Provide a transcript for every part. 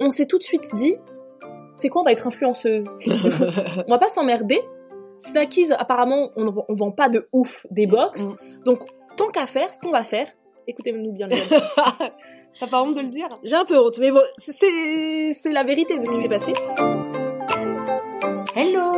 on s'est tout de suite dit, c'est quoi, on va être influenceuse? on va pas s'emmerder. Snackies, apparemment, on, ne- on vend pas de ouf des box. Donc, tant qu'à faire, ce qu'on va faire, écoutez-nous bien les amis. T'as pas honte de le dire? J'ai un peu honte, mais bon, c'est la vérité de ce qui s'est passé.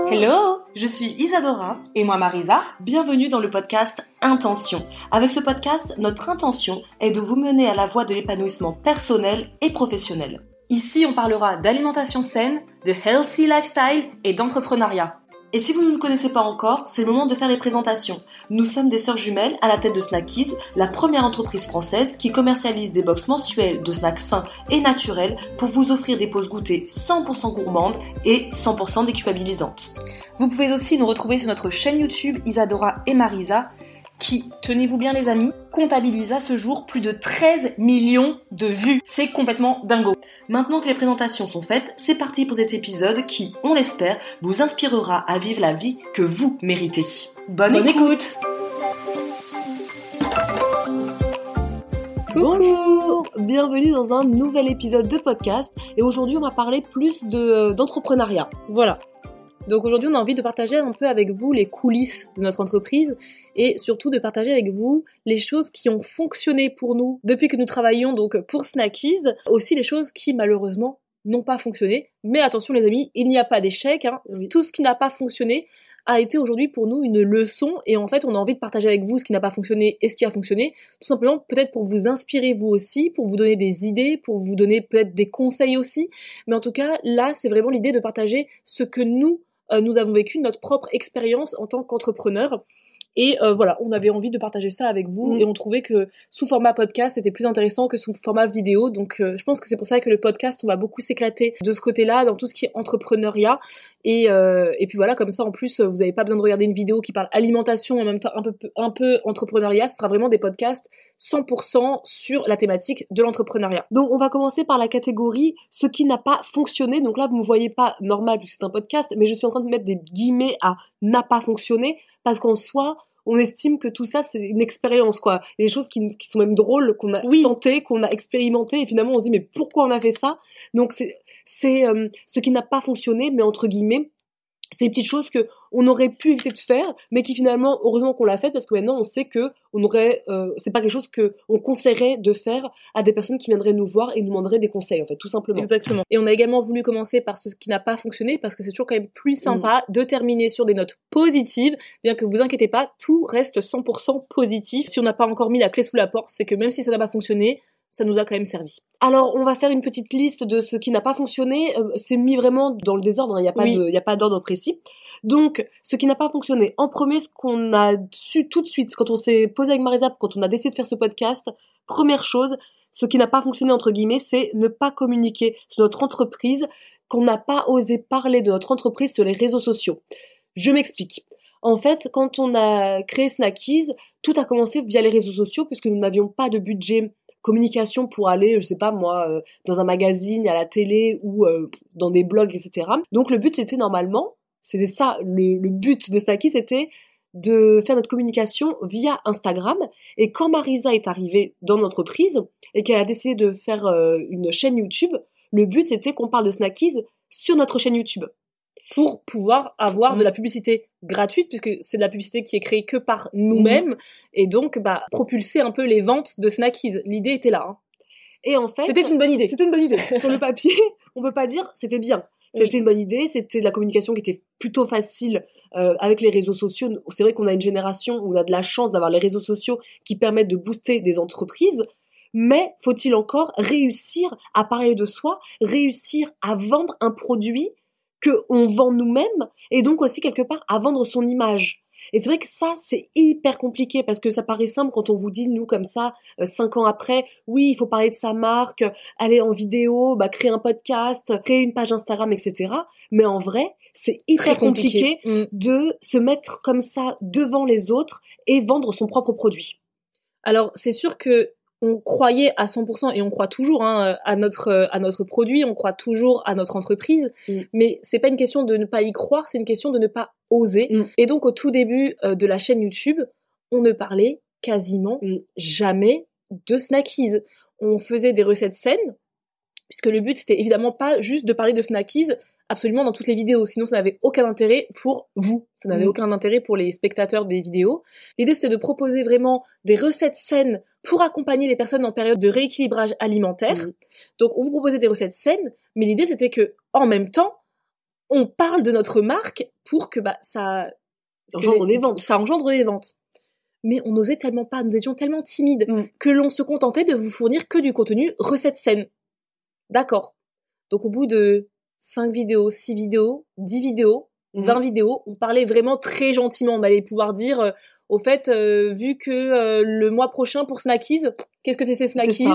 Hello Je suis Isadora et moi Marisa. Bienvenue dans le podcast Intention. Avec ce podcast, notre intention est de vous mener à la voie de l'épanouissement personnel et professionnel. Ici, on parlera d'alimentation saine, de healthy lifestyle et d'entrepreneuriat. Et si vous ne nous connaissez pas encore, c'est le moment de faire les présentations. Nous sommes des sœurs jumelles à la tête de Snackies, la première entreprise française qui commercialise des box mensuelles de snacks sains et naturels pour vous offrir des pauses goûters 100% gourmandes et 100% déculpabilisantes. Vous pouvez aussi nous retrouver sur notre chaîne YouTube Isadora et Marisa qui, tenez-vous bien les amis, comptabilise à ce jour plus de 13 millions de vues. C'est complètement dingo. Maintenant que les présentations sont faites, c'est parti pour cet épisode qui, on l'espère, vous inspirera à vivre la vie que vous méritez. Bonne, Bonne écoute Bonjour, bienvenue dans un nouvel épisode de podcast et aujourd'hui on va parler plus de d'entrepreneuriat. Voilà. Donc aujourd'hui, on a envie de partager un peu avec vous les coulisses de notre entreprise et surtout de partager avec vous les choses qui ont fonctionné pour nous depuis que nous travaillons donc pour Snackies, aussi les choses qui malheureusement n'ont pas fonctionné. Mais attention les amis, il n'y a pas d'échec. hein. Oui. Tout ce qui n'a pas fonctionné a été aujourd'hui pour nous une leçon et en fait on a envie de partager avec vous ce qui n'a pas fonctionné et ce qui a fonctionné, tout simplement peut-être pour vous inspirer vous aussi, pour vous donner des idées, pour vous donner peut-être des conseils aussi, mais en tout cas là c'est vraiment l'idée de partager ce que nous nous avons vécu, notre propre expérience en tant qu'entrepreneur. Et euh, voilà, on avait envie de partager ça avec vous Mm. et on trouvait que sous format podcast c'était plus intéressant que sous format vidéo. Donc euh, je pense que c'est pour ça que le podcast on va beaucoup s'éclater de ce côté-là dans tout ce qui est entrepreneuriat. Et, euh, et puis voilà, comme ça en plus vous n'avez pas besoin de regarder une vidéo qui parle alimentation et en même temps un peu un peu entrepreneuriat. Ce sera vraiment des podcasts 100% sur la thématique de l'entrepreneuriat. Donc on va commencer par la catégorie ce qui n'a pas fonctionné. Donc là vous ne me voyez pas normal puisque c'est un podcast, mais je suis en train de mettre des guillemets à n'a pas fonctionné parce qu'en soi on estime que tout ça c'est une expérience quoi. Il y a des choses qui, qui sont même drôles qu'on a Oui. tenté, qu'on a expérimenté et finalement on se dit mais pourquoi on a fait ça? Donc c'est c'est euh, ce qui n'a pas fonctionné, mais entre guillemets c'est des petites choses que on aurait pu éviter de faire, mais qui finalement, heureusement qu'on l'a fait parce que maintenant on sait que on aurait, euh, c'est pas quelque chose que on conseillerait de faire à des personnes qui viendraient nous voir et nous demanderaient des conseils en fait, tout simplement. Exactement. Et on a également voulu commencer par ce qui n'a pas fonctionné parce que c'est toujours quand même plus sympa de terminer sur des notes positives, bien que vous inquiétez pas, tout reste 100% positif. Si on n'a pas encore mis la clé sous la porte, c'est que même si ça n'a pas fonctionné, ça nous a quand même servi. Alors on va faire une petite liste de ce qui n'a pas fonctionné. Euh, c'est mis vraiment dans le désordre, hein, il n'y a pas Oui. d'ordre précis. Donc, ce qui n'a pas fonctionné. En premier, ce qu'on a su tout de suite quand on s'est posé avec Marisa, quand on a décidé de faire ce podcast, première chose, ce qui n'a pas fonctionné entre guillemets, c'est ne pas communiquer sur notre entreprise, qu'on n'a pas osé parler de notre entreprise sur les réseaux sociaux. Je m'explique. En fait, quand on a créé Snackies, tout a commencé via les réseaux sociaux puisque nous n'avions pas de budget communication pour aller, je sais pas moi, euh, dans un magazine, à la télé ou euh, dans des blogs, etc. Donc le but c'était normalement, c'était ça, le, but de Snacky, c'était de faire notre communication via Instagram. Et quand Marisa est arrivée dans l'entreprise et qu'elle a décidé de faire euh, une chaîne YouTube, le but c'était qu'on parle de Snackies sur notre chaîne YouTube. Pour pouvoir avoir Mm. de la publicité gratuite, puisque c'est de la publicité qui est créée que par nous-mêmes, et donc bah, propulser un peu les ventes de Snackies. L'idée était là. hein. Et en fait, C'était une bonne idée. C'était une bonne idée. Sur le papier, on peut pas dire c'était bien. C'était une bonne idée, c'était de la communication qui était plutôt facile euh, avec les réseaux sociaux. C'est vrai qu'on a une génération où on a de la chance d'avoir les réseaux sociaux qui permettent de booster des entreprises, mais faut-il encore réussir à parler de soi, réussir à vendre un produit qu'on vend nous-mêmes et donc aussi quelque part à vendre son image. Et c'est vrai que ça, c'est hyper compliqué parce que ça paraît simple quand on vous dit, nous, comme ça, euh, cinq ans après, oui, il faut parler de sa marque, aller en vidéo, bah, créer un podcast, créer une page Instagram, etc. Mais en vrai, c'est hyper compliqué, Mm. de se mettre comme ça devant les autres et vendre son propre produit. Alors c'est sûr que on croyait à 100% et on croit toujours hein, à notre euh, à notre produit, on croit toujours à notre entreprise, Mm. mais c'est pas une question de ne pas y croire, c'est une question de ne pas oser. Mm. Et donc au tout début euh, de la chaîne YouTube, on ne parlait quasiment Mm. jamais de snackies. On faisait des recettes saines, puisque le but c'était évidemment pas juste de parler de snackies absolument dans toutes les vidéos, sinon ça n'avait aucun intérêt pour vous, ça n'avait Mm. aucun intérêt pour les spectateurs des vidéos. L'idée c'était de proposer vraiment des recettes saines pour accompagner les personnes en période de rééquilibrage alimentaire. Mm. Donc on vous proposait des recettes saines, mais l'idée c'était que en même temps, on parle de notre marque pour que bah ça engendre les- des ventes. Ça engendre des ventes. Mais on n'osait tellement pas, nous étions tellement timides Mm. que l'on se contentait de vous fournir que du contenu recettes saines. D'accord. Donc au bout de 5 vidéos, 6 vidéos, 10 vidéos, Mhm. 20 vidéos, on parlait vraiment très gentiment. On allait pouvoir dire, euh, au fait, euh, vu que euh, le mois prochain pour Snackies, qu'est-ce que c'est ces Snackies.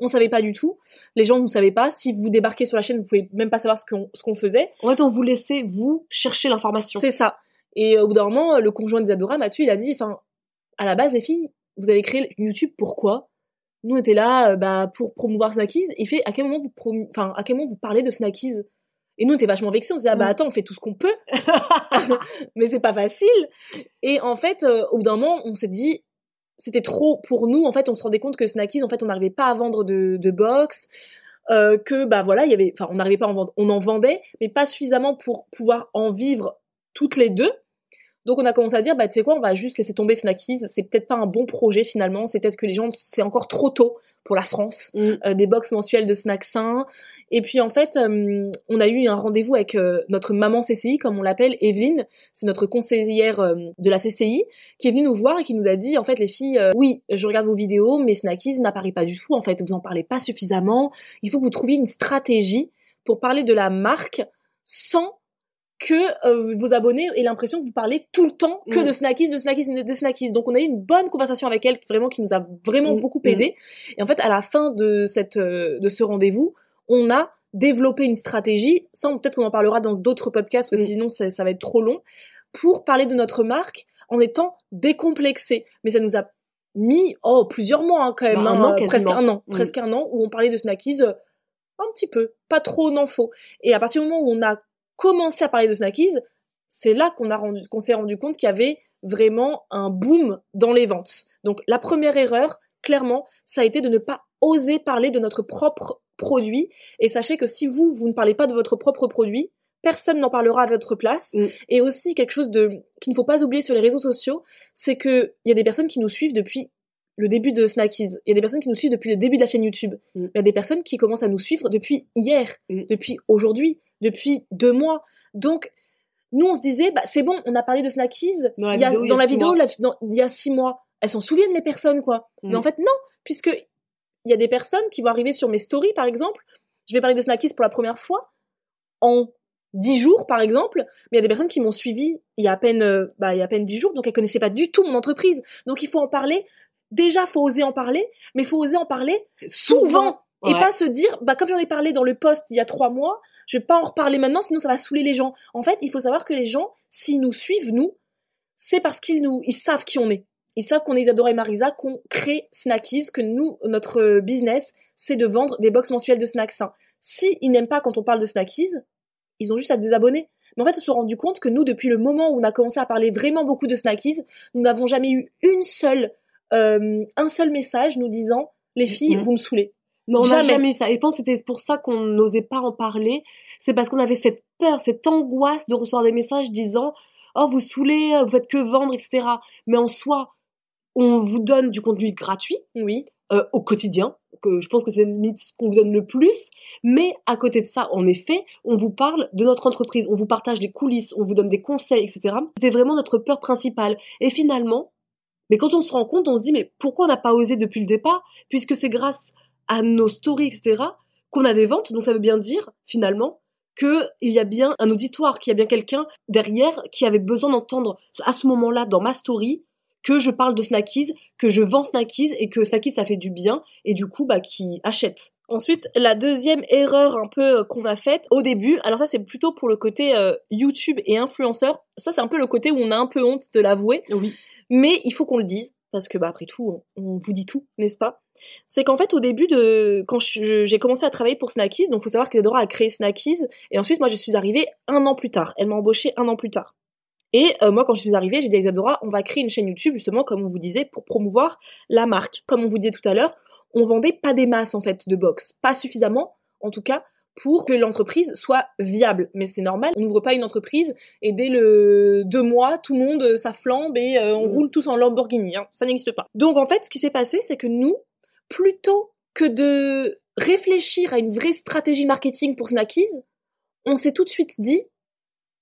On savait pas du tout. Les gens ne savaient pas. Si vous débarquez sur la chaîne, vous pouvez même pas savoir ce qu'on ce qu'on faisait. En fait, on vous laissait vous chercher l'information. C'est ça. Et au bout d'un moment, le conjoint d'Isadora, Mathieu, il a dit, enfin, à la base, les filles, vous avez créé YouTube pourquoi? Nous, on était là, bah, pour promouvoir Snackies. Il fait, à quel moment vous enfin, à quel moment vous parlez de Snackies? Et nous, on était vachement vexés. On se dit, ah bah Mm. attends, on fait tout ce qu'on peut. mais c'est pas facile. Et en fait, euh, au bout d'un moment, on s'est dit, c'était trop pour nous. En fait, on se rendait compte que Snackies, en fait, on n'arrivait pas à vendre de, de box. Euh, que bah voilà, il y avait, enfin, on n'arrivait pas à en vendre, on en vendait, mais pas suffisamment pour pouvoir en vivre toutes les deux. Donc on a commencé à dire, bah tu sais quoi, on va juste laisser tomber Snackies. C'est peut-être pas un bon projet finalement. C'est peut-être que les gens, c'est encore trop tôt pour la France. Mm. Euh, des box mensuelles de snacks sains. Et puis en fait, euh, on a eu un rendez-vous avec euh, notre maman CCI, comme on l'appelle, Evelyne. C'est notre conseillère euh, de la CCI qui est venue nous voir et qui nous a dit, en fait, les filles, euh, oui, je regarde vos vidéos, mais Snackies n'apparaît pas du tout. En fait, vous en parlez pas suffisamment. Il faut que vous trouviez une stratégie pour parler de la marque sans que euh, vos abonnés aient l'impression que vous parlez tout le temps que Mm. de Snackies, de Snackies, de Snackies. Donc on a eu une bonne conversation avec elle, vraiment qui nous a vraiment Mm. beaucoup aidé. Et en fait, à la fin de cette euh, de ce rendez-vous, on a développé une stratégie. Ça, peut-être qu'on en parlera dans d'autres podcasts, parce que Mm. sinon ça, ça va être trop long, pour parler de notre marque en étant décomplexé. Mais ça nous a mis oh plusieurs mois hein, quand même, Bah, un hein, an presque un an, presque un an où on parlait de Snackies euh, un petit peu, pas trop n'en faut. Et à partir du moment où on a commencé à parler de Snackies, c'est là qu'on a rendu, qu'on s'est rendu compte qu'il y avait vraiment un boom dans les ventes. Donc la première erreur, clairement, ça a été de ne pas oser parler de notre propre produit. Et sachez que si vous, vous ne parlez pas de votre propre produit, personne n'en parlera à votre place. Mm. Et aussi quelque chose de qu'il ne faut pas oublier sur les réseaux sociaux, c'est que il y a des personnes qui nous suivent depuis le début de Snackies. Il y a des personnes qui nous suivent depuis le début de la chaîne YouTube. Mm. Il y a des personnes qui commencent à nous suivre depuis hier, Mm. depuis aujourd'hui, depuis deux mois. Donc, nous, on se disait, bah, c'est bon, on a parlé de Snackies. Dans la vidéo, il y a dans la six vidéo, mois. la- dans- il y a six mois. Elles s'en souviennent, les personnes, quoi. Mm. Mais en fait, non, puisque il y a des personnes qui vont arriver sur mes stories, par exemple. Je vais parler de Snackies pour la première fois en dix jours, par exemple. Mais il y a des personnes qui m'ont suivi il y a à peine, euh, bah, il y a à peine dix jours, donc elles connaissaient pas du tout mon entreprise. Donc il faut en parler. Déjà, faut oser en parler, mais faut oser en parler souvent. Ouais. pas se dire, bah, comme j'en ai parlé dans le post il y a trois mois, je vais pas en reparler maintenant, sinon ça va saouler les gens. En fait, il faut savoir que les gens, s'ils nous suivent, nous, c'est parce qu'ils nous, ils savent qui on est. Ils savent qu'on est Isadora et Marisa, qu'on crée Snackies, que nous, notre business, c'est de vendre des box mensuelles de snacks sains. Si ils n'aiment pas quand on parle de Snackies, ils ont juste à désabonner. Mais en fait, on s'est rendu compte que nous, depuis le moment où on a commencé à parler vraiment beaucoup de Snackies, nous n'avons jamais eu une seule, euh, un seul message nous disant, les filles, Mhm. vous me saoulez. Non, on n'a Jamais. jamais eu ça. Et je pense que c'était pour ça qu'on n'osait pas en parler. C'est parce qu'on avait cette peur, cette angoisse de recevoir des messages disant Oh, vous saoulez, vous faites que vendre, etc. Mais en soi, on vous donne du contenu gratuit Oui. euh, au quotidien. Que je pense que c'est limite ce qu'on vous donne le plus. Mais à côté de ça, en effet, on vous parle de notre entreprise, on vous partage des coulisses, on vous donne des conseils, etc. C'était vraiment notre peur principale. Et finalement, mais quand on se rend compte, on se dit mais pourquoi on n'a pas osé depuis le départ? Puisque c'est grâce à nos stories, etc., qu'on a des ventes. Donc ça veut bien dire, finalement, qu'il y a bien un auditoire, qu'il y a bien quelqu'un derrière qui avait besoin d'entendre à ce moment-là dans ma story que je parle de Snackies, que je vends Snackies et que Snackies ça fait du bien et du coup bah qui achète. Ensuite, la deuxième erreur un peu euh, qu'on a faite au début, alors ça c'est plutôt pour le côté euh, YouTube et influenceur, ça c'est un peu le côté où on a un peu honte de l'avouer. Oui. Mais il faut qu'on le dise parce que bah après tout, on, on vous dit tout, n'est-ce pas? C'est qu'en fait au début de quand j'ai commencé à travailler pour Snackies, donc faut savoir qu'Isadora a créé Snackies et ensuite moi je suis arrivée un an plus tard. Elle m'a embauchée un an plus tard. Et euh, moi quand je suis arrivée, j'ai dit à Isadora, on va créer une chaîne YouTube justement comme on vous disait pour promouvoir la marque. Comme on vous disait tout à l'heure, on vendait pas des masses en fait de box, pas suffisamment en tout cas pour que l'entreprise soit viable. Mais c'est normal, on n'ouvre pas une entreprise et dès le deux mois, tout le monde euh, ça flambe et euh, on Mm. roule tous en Lamborghini. Hein. Ça n'existe pas. Donc en fait, ce qui s'est passé, c'est que nous, plutôt que de réfléchir à une vraie stratégie marketing pour Snackies, on s'est tout de suite dit,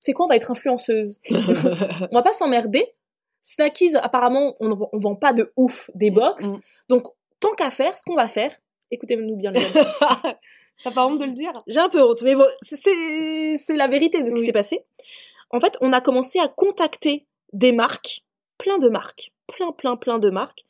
c'est quoi, on va être influenceuse. on va pas s'emmerder. Snackies, apparemment, on, on vend pas de ouf des box. Mm. Donc, tant qu'à faire, ce qu'on va faire, écoutez-nous bien les amis. T'as pas honte de le dire? J'ai un peu honte, mais bon, c'est- la vérité de ce qui s'est passé. En fait, on a commencé à contacter des marques, plein de marques, plein, plein, plein de marques.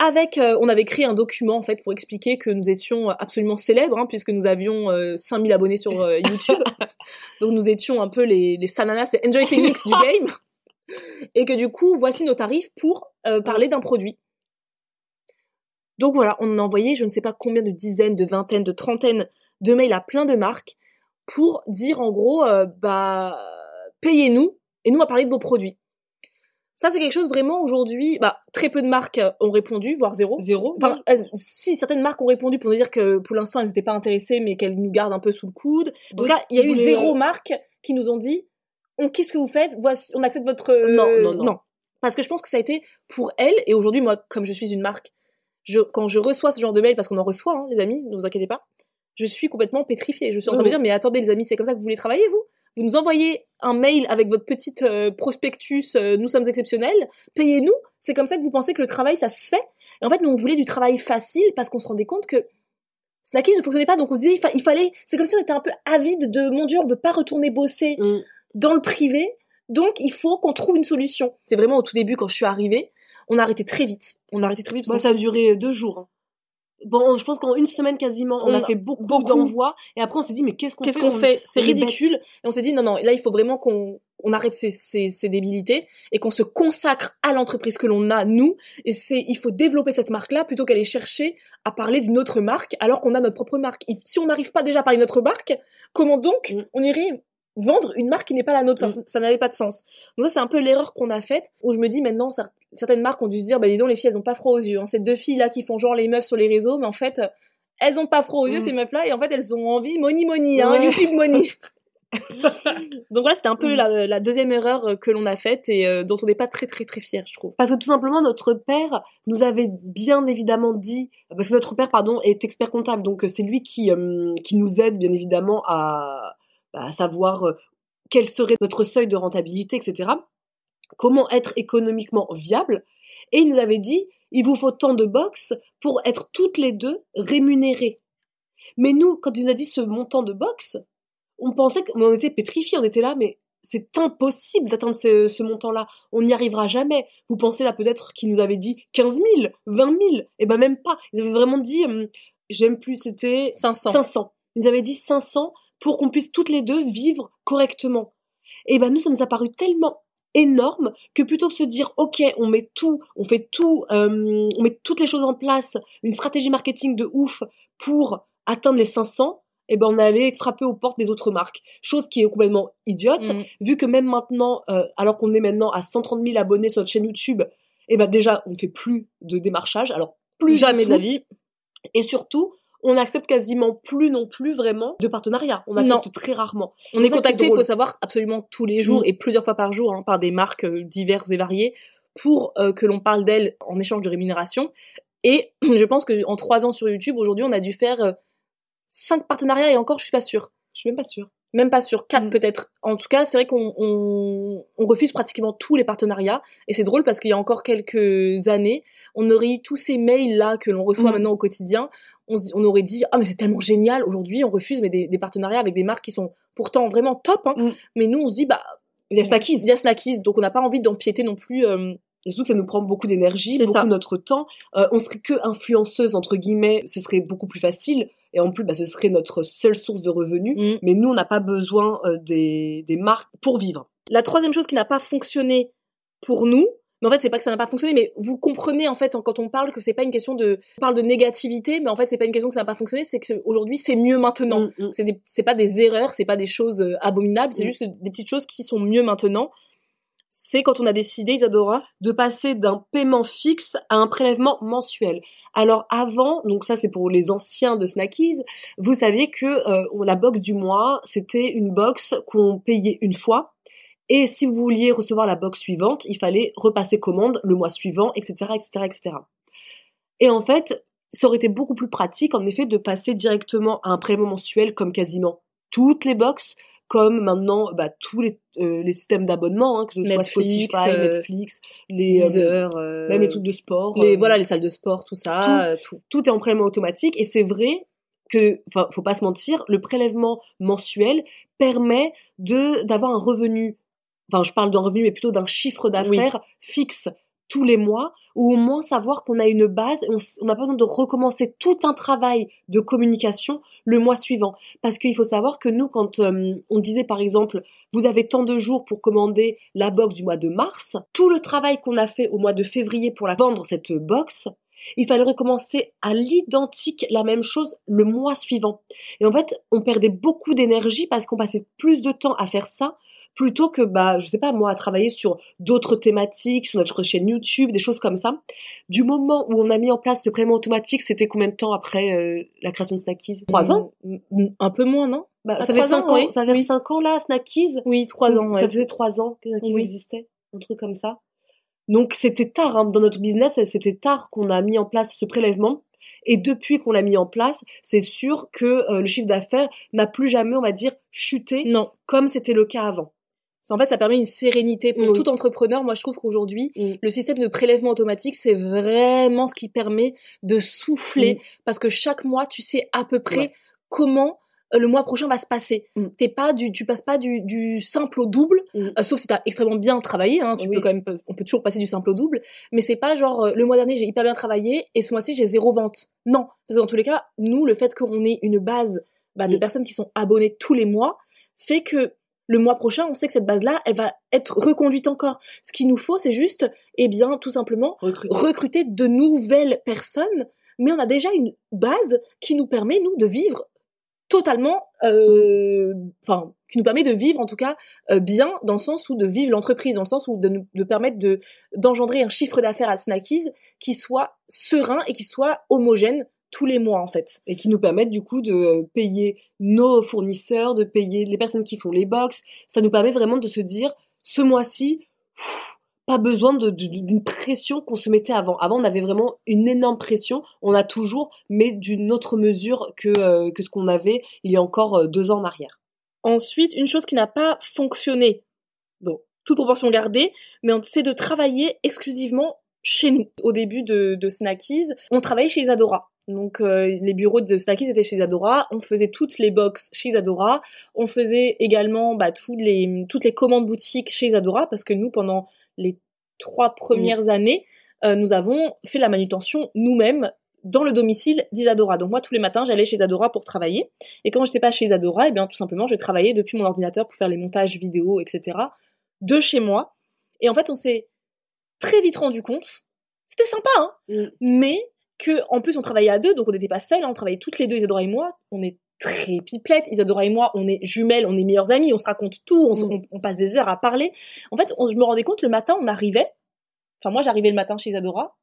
Avec, euh, on avait créé un document en fait pour expliquer que nous étions absolument célèbres, hein, puisque nous avions euh, 5000 abonnés sur euh, YouTube. Donc nous étions un peu les, les Sananas, les Enjoy Phoenix du game. Et que du coup, voici nos tarifs pour euh, parler d'un produit. Donc voilà, on a envoyé je ne sais pas combien de dizaines, de vingtaines, de trentaines de mails à plein de marques pour dire en gros, bah, payez-nous et nous on va parler de vos produits. Ça c'est quelque chose vraiment aujourd'hui, bah, très peu de marques euh, ont répondu, voire zéro. Zéro. Enfin, elles- si certaines marques ont répondu pour nous dire que pour l'instant elles n'étaient pas intéressées, mais qu'elles nous gardent un peu sous le coude. En tout Donc, cas, il y a eu zéro euh, marque qui nous ont dit on kiffe ce que vous faites, voici, on accepte votre euh, Non, non, non. Parce que je pense que ça a été pour elles et aujourd'hui moi comme je suis une marque, je quand je reçois ce genre de mail parce qu'on en reçoit hein, les amis, ne vous inquiétez pas, je suis complètement pétrifiée. Je suis en train de me dire mais attendez les amis, c'est comme ça que vous voulez travailler vous? Vous nous envoyez un mail avec votre petite euh, prospectus euh, nous sommes exceptionnels, payez-nous, c'est comme ça que vous pensez que le travail ça se fait Et en fait nous on voulait du travail facile parce qu'on se rendait compte que Snackies ne fonctionnait pas donc on se disait il, fa- il fallait c'est comme si on était un peu avide de mon dieu on veut pas retourner bosser Mm. dans le privé. Donc, il faut qu'on trouve une solution. C'est vraiment au tout début, quand je suis arrivée, on a arrêté très vite. On a arrêté très vite. Bon, parce ça a duré deux jours. Bon, je pense qu'en une semaine quasiment, on, On a fait beaucoup, beaucoup. d'envois et après on s'est dit mais qu'est-ce qu'on Qu'est-ce fait On- fait C'est ridicule. Et on s'est dit, non, non, là, il faut vraiment qu'on on arrête ces, ces, ces débilités et qu'on se consacre à l'entreprise que l'on a, nous. Et c'est, il faut développer cette marque-là plutôt qu'aller chercher à parler d'une autre marque alors qu'on a notre propre marque. Et si on n'arrive pas déjà à parler de notre marque, comment donc Mm. on irait vendre une marque qui n'est pas la nôtre Enfin, ça, ça n'avait pas de sens. Donc ça, c'est un peu l'erreur qu'on a faite où je me dis maintenant, cer- certaines marques ont dû se dire, bah dis donc, les filles, elles ont pas froid aux yeux. Hein. Ces deux filles-là qui font genre les meufs sur les réseaux, mais en fait, elles ont pas froid aux yeux, Mm. ces meufs-là, et en fait, elles ont envie money money, hein, Ouais. YouTube money. Donc voilà, c'était un peu Mm. la, la deuxième erreur euh, que l'on a faite et euh, dont on n'est pas très très très fier, je trouve. Parce que tout simplement, notre père nous avait bien évidemment dit, parce que notre père, pardon, est expert comptable, donc euh, c'est lui qui, euh, qui nous aide bien évidemment à, bah, à savoir euh, quel serait notre seuil de rentabilité, etc. Comment être économiquement viable. Et il nous avait dit, il vous faut tant de box pour être toutes les deux rémunérées. Mais nous, quand il nous a dit ce montant de box, on pensait qu'on était pétrifiés, on était là, mais c'est impossible d'atteindre ce, ce montant-là. On n'y arrivera jamais. Vous pensez là peut-être qu'il nous avait dit 15 000, 20 000, et ben même pas. Ils avaient vraiment dit, hum, j'aime plus, c'était 500. 500. Ils nous avaient dit 500 pour qu'on puisse toutes les deux vivre correctement. Et ben nous, ça nous a paru tellement énorme que plutôt que se dire ok on met tout on fait tout euh, on met toutes les choses en place une stratégie marketing de ouf pour atteindre les 500 et ben on allait frapper aux portes des autres marques chose qui est complètement idiote Mm. vu que même maintenant, euh, alors qu'on est maintenant à 130 000 abonnés sur notre chaîne YouTube, et ben déjà on ne fait plus de démarchage, alors plus jamais de la vie. et surtout on n'accepte quasiment plus non plus vraiment de partenariat, on accepte Non. très rarement. On est contacté, il faut savoir, absolument tous les jours Mm. et plusieurs fois par jour hein, par des marques euh, diverses et variées pour euh, que l'on parle d'elles en échange de rémunération. Et je pense que en trois ans sur YouTube, aujourd'hui, on a dû faire euh, cinq partenariats et encore, je suis pas sûre. Je suis même pas sûre. Même pas sûre, quatre Mm. peut-être. En tout cas, c'est vrai qu'on on, on refuse pratiquement tous les partenariats. Et c'est drôle parce qu'il y a encore quelques années, on aurait eu tous ces mails-là que l'on reçoit Mm. maintenant au quotidien. On, aurait dit, ah mais c'est tellement génial, aujourd'hui on refuse mais des, des partenariats avec des marques qui sont pourtant vraiment top, hein. Mm. mais nous on se dit bah Il y a Snackies. il y a Snackies, donc on n'a pas envie d'empiéter non plus. euh, Et surtout que ça nous prend beaucoup d'énergie, beaucoup de notre temps. Euh, on serait que influenceuse entre guillemets, ce serait beaucoup plus facile. Et en plus, bah, ce serait notre seule source de revenus. mm. Mais nous, on n'a pas besoin euh, des, des marques pour vivre. La troisième chose qui n'a pas fonctionné pour nous, mais en fait c'est pas que ça n'a pas fonctionné, mais vous comprenez en fait quand on parle que c'est pas une question de, on parle de négativité, mais en fait c'est pas une question que ça n'a pas fonctionné, c'est que aujourd'hui c'est mieux maintenant. Mm, mm. C'est des- c'est pas des erreurs, c'est pas des choses euh, abominables, c'est Mm. juste des petites choses qui sont mieux maintenant. C'est quand on a décidé, Isadora, de passer d'un paiement fixe à un prélèvement mensuel. Alors avant, donc ça c'est pour les anciens de Snackies, vous saviez que euh, la box du mois, c'était une box qu'on payait une fois. Et si vous vouliez recevoir la box suivante, il fallait repasser commande le mois suivant, etc., etc., etc. Et en fait, ça aurait été beaucoup plus pratique, en effet, de passer directement à un prélèvement mensuel comme quasiment toutes les box, comme maintenant bah, tous les, euh, les systèmes d'abonnement, hein, que ce soit Netflix, Spotify, euh, Netflix, les, euh, Deezer, euh, même les trucs de sport. les, euh, voilà les salles de sport, tout ça, tout. tout. tout est en prélèvement automatique et c'est vrai que, enfin, faut pas se mentir, le prélèvement mensuel permet de d'avoir un revenu, enfin, je parle d'un revenu, mais plutôt d'un chiffre d'affaires fixe tous les mois, ou au moins savoir qu'on a une base, on n'a pas besoin de recommencer tout un travail de communication le mois suivant. Parce qu'il faut savoir que nous, quand euh, on disait par exemple, vous avez tant de jours pour commander la box du mois de mars, tout le travail qu'on a fait au mois de février pour la vendre, cette box, il fallait recommencer à l'identique la même chose le mois suivant. Et en fait, on perdait beaucoup d'énergie parce qu'on passait plus de temps à faire ça plutôt que, bah, je sais pas, moi, à travailler sur d'autres thématiques, sur notre chaîne YouTube, des choses comme ça. Du moment où on a mis en place le paiement automatique, c'était combien de temps après euh, la création de Snackies? Trois ans mm, Un peu moins, non? bah, Ah, Ça fait cinq ans, ans, oui. ça fait Oui. cinq ans là, Snackies? Oui, trois ans. ça ouais. faisait trois ans que Snackies Oui. existait, un truc comme ça. Donc c'était tard hein, dans notre business, c'était tard qu'on a mis en place ce prélèvement. Et depuis qu'on l'a mis en place, c'est sûr que euh, le chiffre d'affaires n'a plus jamais, on va dire, chuté Non. comme c'était le cas avant. En fait, ça permet une sérénité pour tout entrepreneur. Moi, je trouve qu'aujourd'hui, Mm. le système de prélèvement automatique, c'est vraiment ce qui permet de souffler Mm. parce que chaque mois, tu sais à peu près Ouais. comment euh, le mois prochain va se passer. Mm. T'es pas du, tu passes pas du, du simple au double, euh, sauf si t'as extrêmement bien travaillé. Hein, tu Oui. peux quand même, on peut toujours passer du simple au double, mais c'est pas genre euh, le mois dernier j'ai hyper bien travaillé et ce mois-ci j'ai zéro vente. Non, parce que dans tous les cas, nous, le fait qu'on ait une base bah, de personnes qui sont abonnées tous les mois fait que le mois prochain, on sait que cette base-là, elle va être reconduite encore. Ce qu'il nous faut, c'est juste, eh bien, tout simplement, Recruter. recruter de nouvelles personnes, mais on a déjà une base qui nous permet, nous, de vivre totalement, euh, enfin, qui nous permet de vivre, en tout cas, euh, bien, dans le sens où de vivre l'entreprise, dans le sens où de nous de permettre de d'engendrer un chiffre d'affaires à Snackies qui soit serein et qui soit homogène tous les mois, en fait. et qui nous permettent du coup de payer nos fournisseurs, de payer les personnes qui font les box. Ça nous permet vraiment de se dire, ce mois-ci, pas besoin d'une pression qu'on se mettait avant. Avant, on avait vraiment une énorme pression. On a toujours, mais d'une autre mesure que, euh, que ce qu'on avait il y a encore euh, deux ans en arrière. Ensuite, une chose qui n'a pas fonctionné, bon, toute proportion gardée, mais c'est de travailler exclusivement chez nous. Au début de, de Snackies, on travaillait chez Isadora. Donc euh, les bureaux de Snackies étaient chez Isadora, on faisait toutes les box chez Isadora, on faisait également bah, toutes, les, toutes les commandes boutiques chez Isadora, parce que nous, pendant les trois premières années, euh, nous avons fait la manutention nous-mêmes dans le domicile d'Isadora. Donc moi, tous les matins, j'allais chez Isadora pour travailler. Et quand j'étais pas chez Isadora, eh bien tout simplement, je travaillais depuis mon ordinateur pour faire les montages vidéo, etc. de chez moi. Et en fait, on s'est très vite rendu compte, c'était sympa, hein, Mm. mais que en plus on travaillait à deux, donc on n'était pas seuls, hein, on travaillait toutes les deux, Isadora et moi. On est très pipelettes, Isadora et moi, on est jumelles, on est meilleures amies, on se raconte tout, on, se- Mm. on- on passe des heures à parler. En fait, on, je me rendais compte le matin, on arrivait. Enfin, moi, j'arrivais le matin chez Isadora.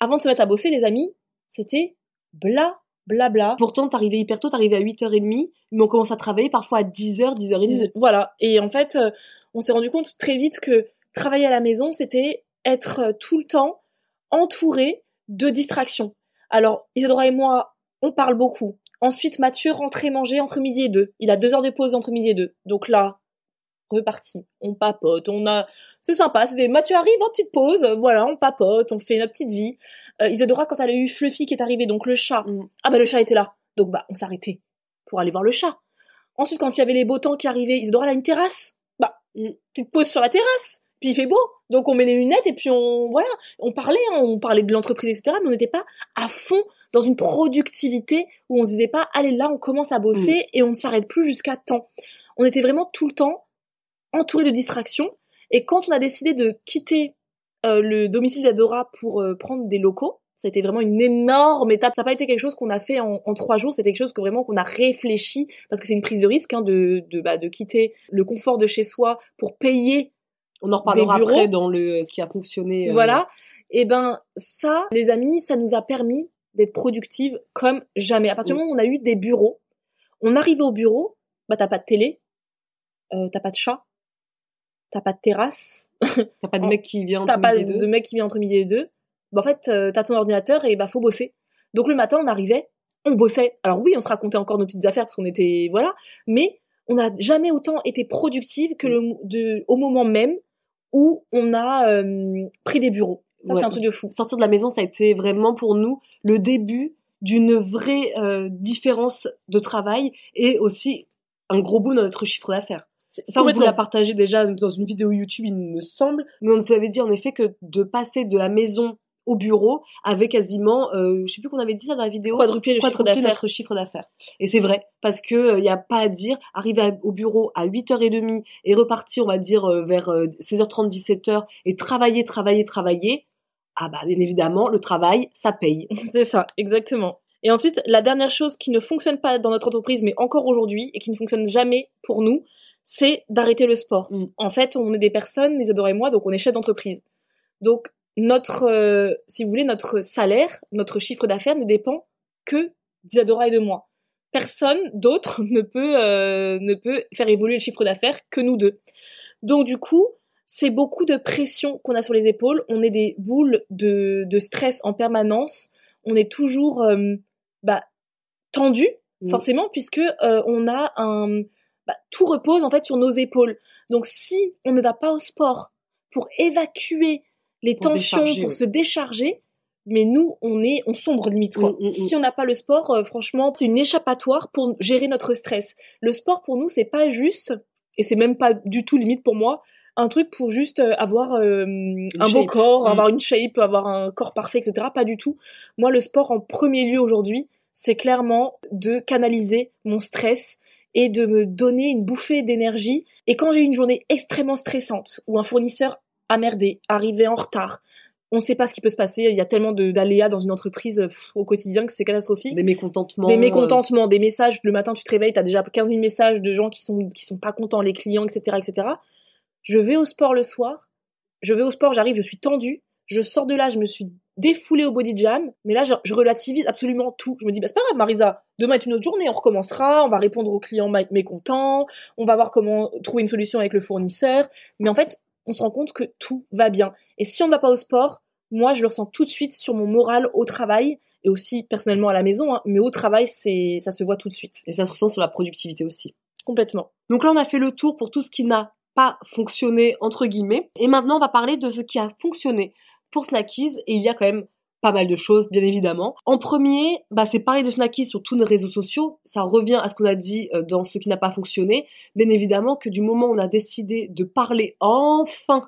Avant de se mettre à bosser, les amis, c'était bla bla bla. Pourtant, t'arrivais hyper tôt, t'arrivais à 8h30, mais on commence à travailler parfois à 10h, 10h30. Dix- Voilà. Et en fait, euh, on s'est rendu compte très vite que travailler à la maison, c'était être euh, tout le temps entouré de distractions. Alors, Isadora et moi, on parle beaucoup. Ensuite, Mathieu rentrait manger entre midi et deux. Il a deux heures de pause entre midi et deux. Donc là, reparti. On papote, on a, c'est sympa, c'est des, Mathieu arrive en petite pause, voilà, on papote, on fait notre petite vie. Euh, Isadora, quand elle a eu Fluffy qui est arrivé, donc le chat, Mm. ah bah le chat était là. Donc bah, on s'arrêtait pour aller voir le chat. Ensuite, quand il y avait les beaux temps qui arrivaient, Isadora, elle a une terrasse. Bah, tu te poses sur la terrasse. Puis il fait beau. Donc on met les lunettes et puis on, voilà, on parlait, hein, on parlait de l'entreprise, etc. Mais on n'était pas à fond dans une productivité où on se disait pas, allez là, on commence à bosser Mm. et on ne s'arrête plus jusqu'à temps. On était vraiment tout le temps entouré de distractions. Et quand on a décidé de quitter euh, le domicile d'Adora pour euh, prendre des locaux, ça a été vraiment une énorme étape. Ça n'a pas été quelque chose qu'on a fait en, en trois jours, c'était quelque chose que vraiment qu'on a réfléchi parce que c'est une prise de risque hein, de de, bah, de quitter le confort de chez soi pour payer On en reparlera après dans le ce qui a fonctionné. euh, voilà. Et ben ça, les amis, ça nous a permis d'être productives comme jamais. À partir du Mm. moment où on a eu des bureaux, on arrivait au bureau, bah t'as pas de télé, euh, t'as pas de chat, t'as pas de terrasse, T'as pas de mec qui vient entre midi et de deux. mec qui vient entre midi et deux. Bah en fait, euh, t'as ton ordinateur et bah faut bosser. Donc le matin, on arrivait, on bossait. Alors oui, on se racontait encore nos petites affaires parce qu'on était voilà, mais on n'a jamais autant été productive que le de, au moment même où on a euh, pris des bureaux. Ça Ouais. c'est un truc de fou. Sortir de la maison, ça a été vraiment pour nous le début d'une vraie euh, différence de travail et aussi un gros bout dans notre chiffre d'affaires. Ça, on vous l'a partagé déjà dans une vidéo YouTube, il me semble. Mais on vous avait dit en effet que de passer de la maison au bureau avait quasiment, euh, je sais plus qu'on avait dit ça dans la vidéo, Quadrupler le chiffre quadrupler d'affaires. notre chiffre d'affaires. Et c'est vrai, parce que il y a pas à dire, arriver à- au bureau à 8h30 et repartir, on va dire, euh, vers euh, 16h30, 17h et travailler, travailler, travailler, ah bah bien évidemment, le travail, ça paye. C'est ça, exactement. Et ensuite, la dernière chose qui ne fonctionne pas dans notre entreprise, mais encore aujourd'hui, et qui ne fonctionne jamais pour nous, c'est d'arrêter le sport. Mm. En fait, on est des personnes, les et moi, donc on est chef d'entreprise. Donc, notre, euh, si vous voulez, notre salaire, notre chiffre d'affaires ne dépend que d'Isadora et de moi. Personne d'autre ne peut, euh, ne peut faire évoluer le chiffre d'affaires que nous deux. Donc, du coup, c'est beaucoup de pression qu'on a sur les épaules. On est des boules de, de stress en permanence. On est toujours euh, bah, tendu, Mm. forcément, puisque euh, on a un bah, tout repose en fait sur nos épaules. Donc, si on ne va pas au sport pour évacuer les Pour tensions, pour ouais. se décharger, mais nous, on est, on sombre limite. Quoi. Mm, mm, mm. Si on n'a pas le sport, euh, franchement, c'est une échappatoire pour gérer notre stress. Le sport pour nous, c'est pas juste, et c'est même pas du tout limite pour moi, un truc pour juste euh, avoir euh, un beau corps, avoir une shape, avoir un corps parfait, etc. Pas du tout. Moi, le sport en premier lieu aujourd'hui, c'est clairement de canaliser mon stress et de me donner une bouffée d'énergie. Et quand j'ai une journée extrêmement stressante, où un fournisseur a merdé, arrivé en retard, on sait pas ce qui peut se passer, il y a tellement de- d'aléas dans une entreprise pff, au quotidien que c'est catastrophique Des mécontentements. des euh, mécontentements, des messages. Le matin, tu te réveilles, t'as déjà 15 000 messages de gens qui sont qui sont pas contents, les clients, etc., etc. Je vais au sport le soir. Je vais au sport, j'arrive, je suis tendue. Je sors de là, je me suis défoulée au body jam. Mais là, je, je relativise absolument tout. Je me dis, bah, c'est pas grave, Marisa. Demain est une autre journée, on recommencera, on va répondre aux clients mécontents, on va voir comment trouver une solution avec le fournisseur. Mais en fait, on se rend compte que tout va bien. Et si on ne va pas au sport, moi, je le ressens tout de suite sur mon moral au travail et aussi personnellement à la maison, hein, mais au travail, c'est ça se voit tout de suite. Et ça se ressent sur la productivité aussi. Complètement. Donc là, on a fait le tour pour tout ce qui n'a pas fonctionné, entre guillemets. Et maintenant, on va parler de ce qui a fonctionné pour Snackies. Et il y a quand même pas mal de choses, bien évidemment. En premier, bah, c'est parler de Snackies sur tous nos réseaux sociaux. Ça revient à ce qu'on a dit euh, dans ce qui n'a pas fonctionné. Bien évidemment que du moment où on a décidé de parler enfin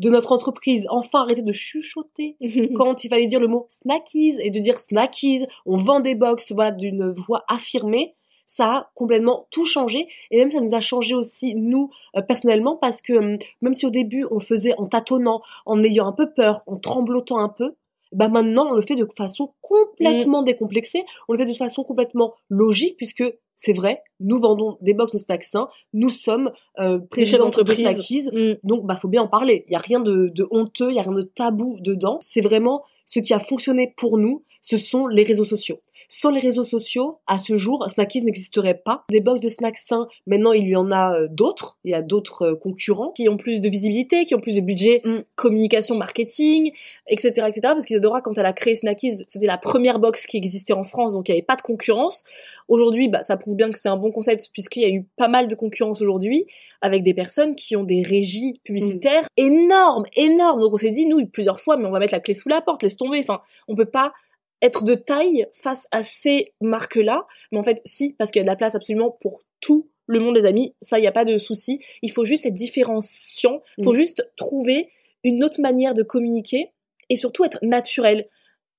de notre entreprise, enfin arrêter de chuchoter quand il fallait dire le mot snackies et de dire snackies, on vend des box, voilà, d'une voix affirmée, ça a complètement tout changé et même ça nous a changé aussi nous euh, personnellement parce que hum, même si au début on faisait en tâtonnant, en ayant un peu peur, en tremblotant un peu, bah maintenant on le fait de façon complètement décomplexée, on le fait de façon complètement logique puisque c'est vrai, nous vendons des box de snacks sains, nous sommes euh, d'entreprise. Mm. donc, bah, faut bien en parler. Il y a rien de, de honteux, il y a rien de tabou dedans. C'est vraiment ce qui a fonctionné pour nous. Ce sont les réseaux sociaux. Sans les réseaux sociaux, à ce jour, Snackies n'existerait pas. Des box de snacks sains, maintenant, il y en a euh, d'autres. Il y a d'autres euh, concurrents. Qui ont plus de visibilité, qui ont plus de budget, Mm. communication, marketing, etc., etc. Parce qu'Isadora, quand elle a créé Snackies, c'était la première box qui existait en France, donc il n'y avait pas de concurrence. Aujourd'hui, bah, ça prouve bien que c'est un bon concept puisqu'il y a eu pas mal de concurrence aujourd'hui avec des personnes qui ont des régies publicitaires énormes, énormes. Donc on s'est dit, nous, plusieurs fois, mais on va mettre la clé sous la porte, laisse tomber. Enfin, on peut pas être de taille face à ces marques-là. Mais en fait, si, parce qu'il y a de la place absolument pour tous le monde des amis, ça, il n'y a pas de souci. Il faut juste être différenciant. Il faut Mm. juste trouver une autre manière de communiquer et surtout être naturel.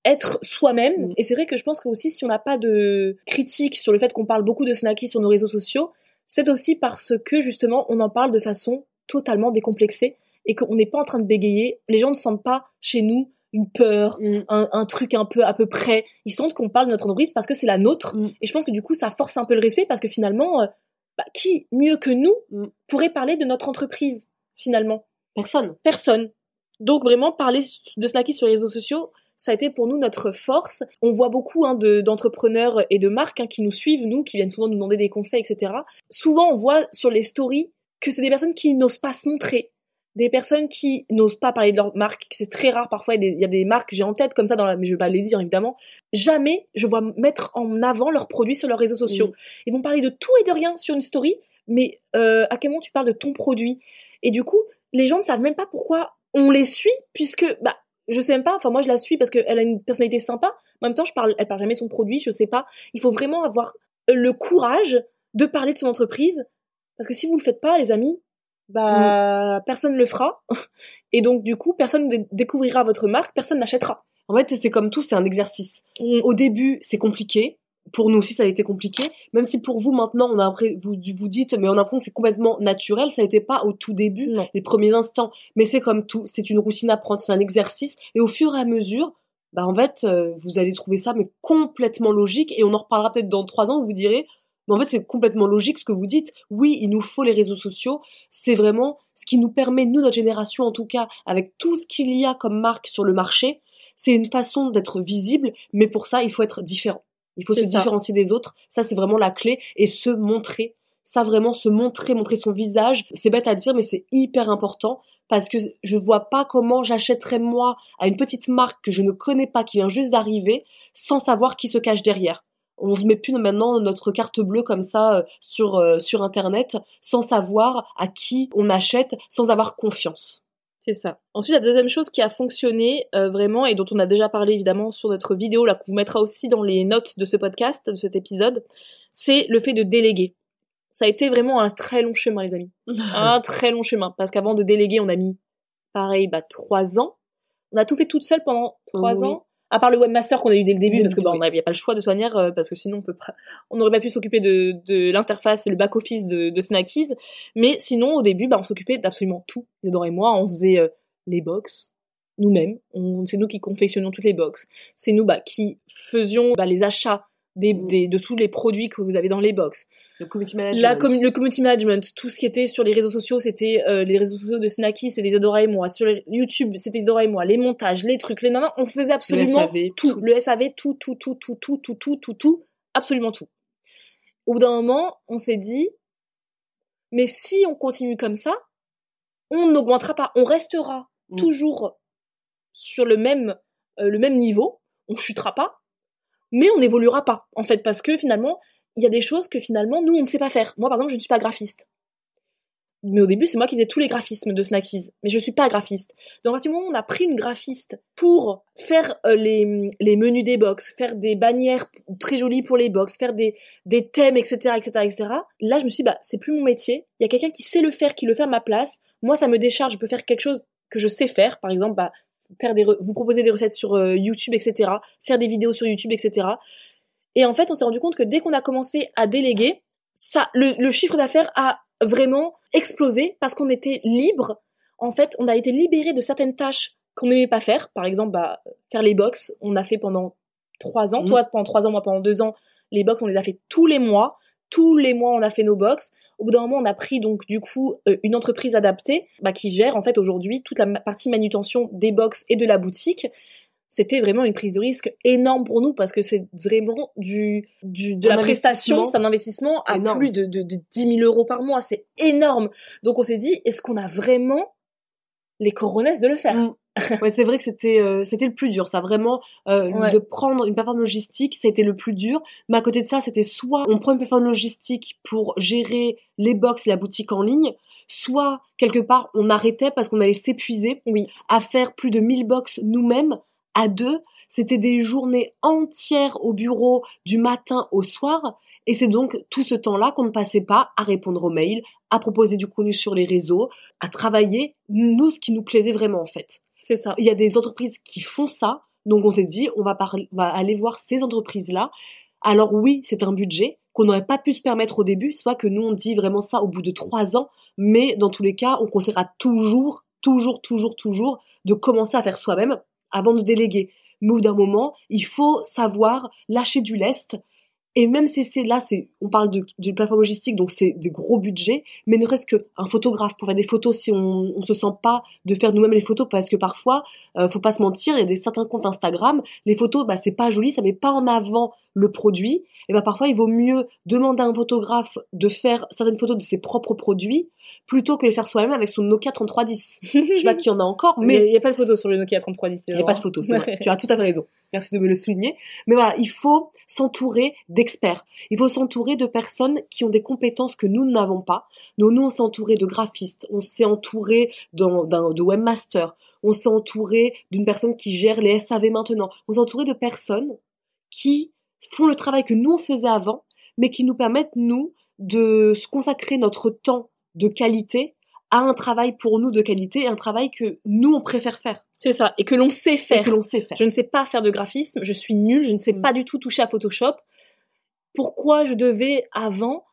Être soi-même. Mm. Et c'est vrai que je pense que aussi, si on n'a pas de critique sur le fait qu'on parle beaucoup de snacky sur nos réseaux sociaux, c'est aussi parce que, justement, on en parle de façon totalement décomplexée et qu'on n'est pas en train de bégayer. Les gens ne sentent pas chez nous une peur, Mm. un, un truc un peu à peu près. Ils sentent qu'on parle de notre entreprise parce que c'est la nôtre. Mm. Et je pense que du coup, ça force un peu le respect parce que finalement, euh, bah, qui mieux que nous Mm. pourrait parler de notre entreprise finalement? Personne. Personne. Donc vraiment, parler de Snacky sur les réseaux sociaux, ça a été pour nous notre force. On voit beaucoup hein, de- d'entrepreneurs et de marques hein, qui nous suivent, nous, qui viennent souvent nous demander des conseils, etc. Souvent, on voit sur les stories que c'est des personnes qui n'osent pas se montrer, des personnes qui n'osent pas parler de leur marque, que c'est très rare parfois. Il y a des, il y a des marques, j'ai en tête comme ça, dans la, mais je vais pas les dire évidemment. Jamais je vois mettre en avant leurs produits sur leurs réseaux sociaux. Mm. Ils vont parler de tout et de rien sur une story, mais euh, à quel moment tu parles de ton produit? Et du coup, les gens ne savent même pas pourquoi on les suit, puisque bah je sais même pas. Enfin moi je la suis parce qu'elle a une personnalité sympa. En même temps, je parle, elle parle jamais de son produit, je sais pas. Il faut vraiment avoir le courage de parler de son entreprise, parce que si vous le faites pas, les amis, bah personne le fera. Et donc du coup, personne ne découvrira votre marque, personne n'achètera. En fait, c'est comme tout, c'est un exercice. Au début, c'est compliqué. Pour nous aussi, ça a été compliqué. Même si pour vous, maintenant, on a vous, vous dites, mais on a l'impression que c'est complètement naturel. Ça n'était pas au tout début, Non. les premiers instants. Mais c'est comme tout. C'est une routine à prendre, c'est un exercice. Et au fur et à mesure, bah, en fait, euh, vous allez trouver ça, mais complètement logique. Et on en reparlera peut-être dans trois ans où vous direz, mais en fait, c'est complètement logique ce que vous dites. Oui, il nous faut les réseaux sociaux. C'est vraiment ce qui nous permet, nous, notre génération, en tout cas, avec tout ce qu'il y a comme marque sur le marché, c'est une façon d'être visible, mais pour ça, il faut être différent. Il faut se ça. différencier des autres. Ça, c'est vraiment la clé. Et se montrer. Ça, vraiment, se montrer, montrer son visage. C'est bête à dire, mais c'est hyper important. Parce que je vois pas comment j'achèterais moi à une petite marque que je ne connais pas, qui vient juste d'arriver, sans savoir qui se cache derrière. On se met plus maintenant notre carte bleue comme ça euh, sur euh, sur internet, sans savoir à qui on achète, sans avoir confiance. C'est ça. Ensuite, la deuxième chose qui a fonctionné euh, vraiment et dont on a déjà parlé évidemment sur notre vidéo, là, qu'on vous mettra aussi dans les notes de ce podcast, de cet épisode, c'est le fait de déléguer. Ça a été vraiment un très long chemin, les amis. un très long chemin. Parce qu'avant de déléguer, on a mis, pareil, bah, trois ans. On a tout fait toute seule pendant trois Oui. ans. À part le webmaster qu'on a eu dès le début, Dès parce que bah, on n'avait pas le choix de toute manière, euh, parce que sinon on peut pas, on n'aurait pas pu s'occuper de, de l'interface et le back office de, de Snackies. Mais sinon, au début, bah, on s'occupait d'absolument tout. Isadora et moi, on faisait euh, les box nous-mêmes. On- C'est nous qui confectionnions toutes les box. C'est nous bah, qui faisions bah, les achats des, Mm. des- de tous les produits que vous avez dans les box. Le community management. La le community management, tout ce qui était sur les réseaux sociaux, c'était euh, les réseaux sociaux de Snacky, c'était Isadora et moi. Sur YouTube, c'était Isadora et moi. Les montages, les trucs, les nanas, on faisait absolument SAV, tout. tout. Le SAV, tout, tout, tout, tout, tout, tout, tout, tout, tout, absolument tout. Au bout d'un moment, on s'est dit, mais si on continue comme ça, on n'augmentera pas, on restera Mm. toujours sur le même, euh, le même niveau, on chutera pas, mais on n'évoluera pas, en fait, parce que finalement, il y a des choses que finalement, nous, on ne sait pas faire. Moi, par exemple, je ne suis pas graphiste. Mais au début, c'est moi qui faisais tous les graphismes de Snackies. Mais je suis pas graphiste. Donc, à partir du moment où on a pris une graphiste pour faire euh, les, les menus des box, faire des bannières très jolies pour les box, faire des, des thèmes, etc., etc., etc., là, je me suis dit, bah, c'est plus mon métier. Il y a quelqu'un qui sait le faire, qui le fait à ma place. Moi, ça me décharge. Je peux faire quelque chose que je sais faire. Par exemple, bah, faire des, vous proposer des recettes sur euh, YouTube, etc., faire des vidéos sur YouTube, etc. Et en fait, on s'est rendu compte que dès qu'on a commencé à déléguer, ça, le, le chiffre d'affaires a vraiment explosé parce qu'on était libre. En fait, on a été libéré de certaines tâches qu'on n'aimait pas faire. Par exemple, bah, faire les box, on a fait pendant trois ans. Mhm. Toi, pendant trois ans, moi, pendant deux ans. Les box, on les a fait tous les mois. Tous les mois, on a fait nos box. Au bout d'un moment, on a pris donc du coup euh, une entreprise adaptée bah, qui gère en fait aujourd'hui toute la partie manutention des box et de la boutique. C'était vraiment une prise de risque énorme pour nous parce que c'est vraiment du, du de Un la prestation, c'est un investissement à énorme. plus de, de, de 10 000 euros par mois, c'est énorme. Donc on s'est dit, est-ce qu'on a vraiment les coronesses de le faire? Mm. Ouais, c'est vrai que c'était euh, c'était le plus dur, ça vraiment euh, Ouais. de prendre une plateforme logistique, ça a été le plus dur. Mais à côté de ça, c'était soit on prend une plateforme logistique pour gérer les box et la boutique en ligne, soit quelque part on arrêtait parce qu'on allait s'épuiser Oui. à faire plus de 1000 box nous-mêmes à deux. c'était des journées entières au bureau du matin au soir, et c'est donc tout ce temps-là qu'on ne passait pas à répondre aux mails, à proposer du contenu sur les réseaux, à travailler, nous, ce qui nous plaisait vraiment en fait. C'est ça. Il y a des entreprises qui font ça, donc on s'est dit, on va, aller voir ces entreprises-là. Alors oui, c'est un budget qu'on n'aurait pas pu se permettre au début, soit que nous on dit vraiment ça au bout de trois ans, mais dans tous les cas, on conseillera toujours, toujours, toujours, toujours de commencer à faire soi-même avant de déléguer. Mais au bout d'un moment, il faut savoir lâcher du lest et même si c'est là, c'est, on parle d'une plateforme logistique, donc c'est des gros budgets, mais ne reste qu'un photographe pour faire des photos si on, on se sent pas de faire nous-mêmes les photos, parce que parfois, euh, faut pas se mentir, il y a des certains comptes Instagram, les photos, bah c'est pas joli, ça met pas en avant le produit, et bah parfois il vaut mieux demander à un photographe de faire certaines photos de ses propres produits plutôt que de les faire soi-même avec son Nokia 3310. Je sais pas qui en a encore, mais il n'y a, pas de photos sur le Nokia 3310. Il n'y a pas de photos, c'est vrai. tu as tout à fait raison. Merci de me le souligner. Mais voilà, il faut s'entourer d'experts. Il faut s'entourer de personnes qui ont des compétences que nous n'avons pas. Nous, nous, on s'est entouré de graphistes, on s'est entouré d'un, de webmaster, on s'est entouré d'une personne qui gère les SAV maintenant. On s'est entouré de personnes qui font le travail que nous on faisait avant, mais qui nous permettent, nous, de se consacrer notre temps de qualité à un travail pour nous de qualité, un travail que nous on préfère faire. C'est ça, et que l'on sait faire. Et que l'on sait faire. Je ne sais pas faire de graphisme, je suis nulle, je ne sais mm. pas du tout toucher à Photoshop. Pourquoi je devais avant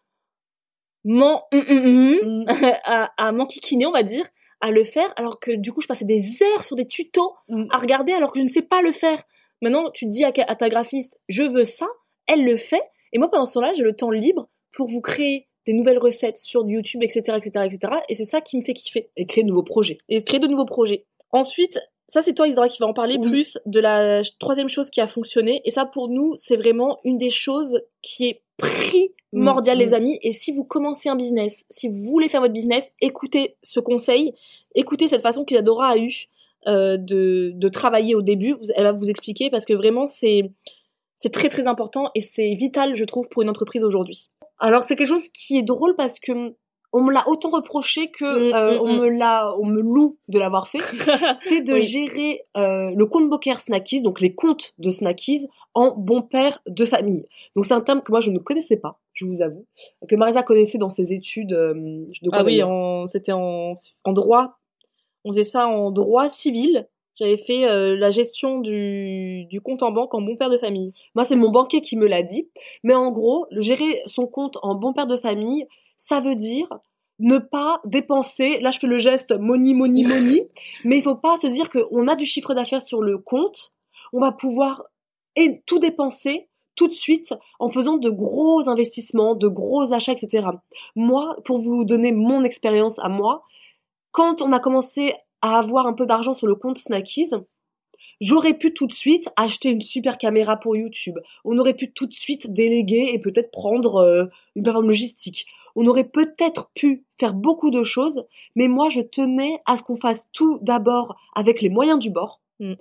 m'en mm, mm, à, à m'enquiquiner, on va dire, à le faire, alors que du coup je passais des heures sur des tutos à regarder alors que je ne sais pas le faire. Maintenant, tu dis à, à ta graphiste, je veux ça, elle le fait, et moi pendant ce temps-là, j'ai le temps libre pour vous créer des nouvelles recettes sur YouTube, etc., etc., etc. Et c'est ça qui me fait kiffer. Et créer de nouveaux projets. Et créer de nouveaux projets. Ensuite, ça c'est toi Isidora qui va en parler plus de la troisième chose qui a fonctionné. Et ça pour nous, c'est vraiment une des choses qui est primordiale, mm, les mm. amis. Et si vous commencez un business, si vous voulez faire votre business, écoutez ce conseil, écoutez cette façon qu'Isadora a eu euh, de, de travailler au début. Elle va vous expliquer parce que vraiment c'est c'est très très important et c'est vital, je trouve, pour une entreprise aujourd'hui. Alors c'est quelque chose qui est drôle parce que on me l'a autant reproché que mm, euh, mm, on mm. me l'a, on me loue de l'avoir fait. c'est de gérer euh, le compte bancaire Snackies, donc les comptes de Snackies, en bon père de famille. Donc c'est un terme que moi je ne connaissais pas, je vous avoue, que Marisa connaissait dans ses études. Euh, de ah oui, c'était en, en droit. On faisait ça en droit civil. J'avais fait euh, la gestion du, du compte en banque en bon père de famille. Moi, c'est mon banquier qui me l'a dit. Mais en gros, gérer son compte en bon père de famille, ça veut dire ne pas dépenser. Là, je fais le geste money, money, money. mais il faut pas se dire qu'on a du chiffre d'affaires sur le compte. On va pouvoir tout dépenser tout de suite en faisant de gros investissements, de gros achats, etc. Moi, pour vous donner mon expérience à moi, quand on a commencé à avoir un peu d'argent sur le compte Snackies, j'aurais pu tout de suite acheter une super caméra pour YouTube. On aurait pu tout de suite déléguer et peut-être prendre euh, une plateforme logistique. On aurait peut-être pu faire beaucoup de choses, mais moi je tenais à ce qu'on fasse tout d'abord avec les moyens du bord, mm.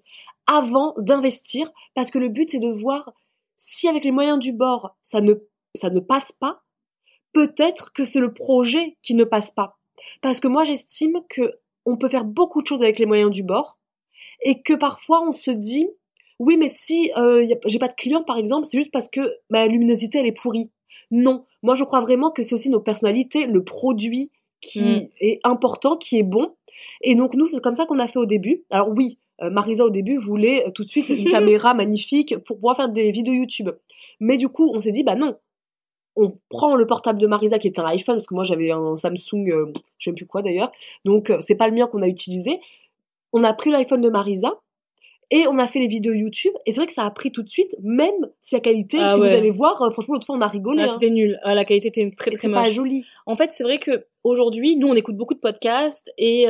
avant d'investir, parce que le but c'est de voir si avec les moyens du bord ça ne ça ne passe pas, peut-être que c'est le projet qui ne passe pas. Parce que moi j'estime que on peut faire beaucoup de choses avec les moyens du bord et que parfois on se dit oui mais si euh, j'ai pas de clients par exemple c'est juste parce que ma luminosité elle est pourrie. Non. Moi je crois vraiment que c'est aussi nos personnalités le produit qui mm. est important qui est bon. Et donc nous c'est comme ça qu'on a fait au début. Alors oui euh, Marisa au début voulait euh, tout de suite une caméra magnifique pour pouvoir faire des vidéos YouTube. Mais du coup on s'est dit bah non on prend le portable de Marisa qui est un iPhone parce que moi j'avais un Samsung, euh, je sais plus quoi d'ailleurs, donc euh, c'est pas le mien qu'on a utilisé. On a pris l'iPhone de Marisa et on a fait les vidéos YouTube et c'est vrai que ça a pris tout de suite, même si la qualité, ah si vous allez voir, euh, franchement l'autre fois on a rigolé. Ah, hein. C'était nul, ah, la qualité était très très moche. pas joli. En fait c'est vrai que aujourd'hui nous on écoute beaucoup de podcasts et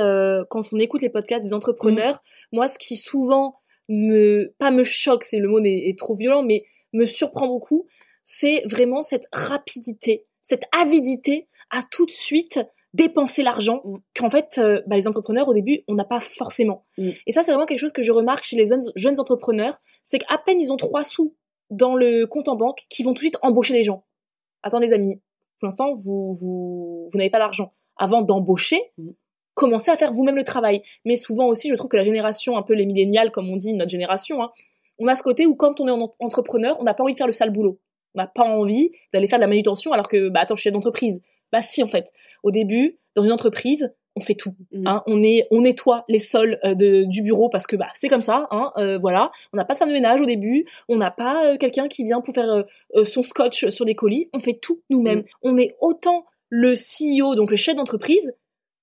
quand on écoute les podcasts des entrepreneurs, mm. moi ce qui souvent me pas me choque, c'est le mot est trop violent, mais me surprend beaucoup, c'est vraiment cette rapidité, cette avidité à tout de suite dépenser l'argent mm. qu'en fait euh, bah, les entrepreneurs au début on n'a pas forcément. Mm. Et ça c'est vraiment quelque chose que je remarque chez les jeunes, entrepreneurs, c'est qu'à peine ils ont trois sous dans le compte en banque qui vont tout de suite embaucher les gens. Attendez les amis, pour l'instant vous vous, vous n'avez pas l'argent. Avant d'embaucher, mm. commencez à faire vous-même le travail. Mais souvent aussi je trouve que la génération un peu les millénials comme on dit notre génération, hein, on a ce côté où quand on est en- entrepreneur, on n'a pas envie de faire le sale boulot. On n'a pas envie d'aller faire de la manutention alors que, bah attends, je suis chef d'entreprise. Bah si, en fait. Au début, dans une entreprise, on fait tout. Mm. Hein, on est, on nettoie les sols euh, de, du bureau parce que bah c'est comme ça. Hein, euh, voilà, on n'a pas de femme de ménage au début. On n'a pas euh, quelqu'un qui vient pour faire son scotch sur les colis. On fait tout nous-mêmes. Mm. On est autant le CEO, donc le chef d'entreprise,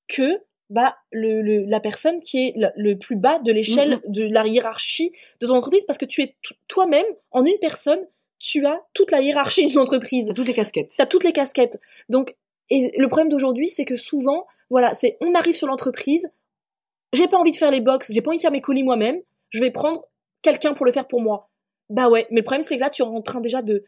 que bah le, le- la personne qui est le, le plus bas de l'échelle de la hiérarchie de ton entreprise parce que tu es toi-même en une personne. Tu as toute la hiérarchie d'une entreprise T'as toutes les casquettes. t'as toutes les casquettes. Donc, et le problème d'aujourd'hui, c'est que souvent, voilà, c'est on arrive sur l'entreprise, j'ai pas envie de faire les box, j'ai pas envie de faire mes colis moi-même, je vais prendre quelqu'un pour le faire pour moi. Bah ouais, mais le problème c'est que là, tu es en train déjà de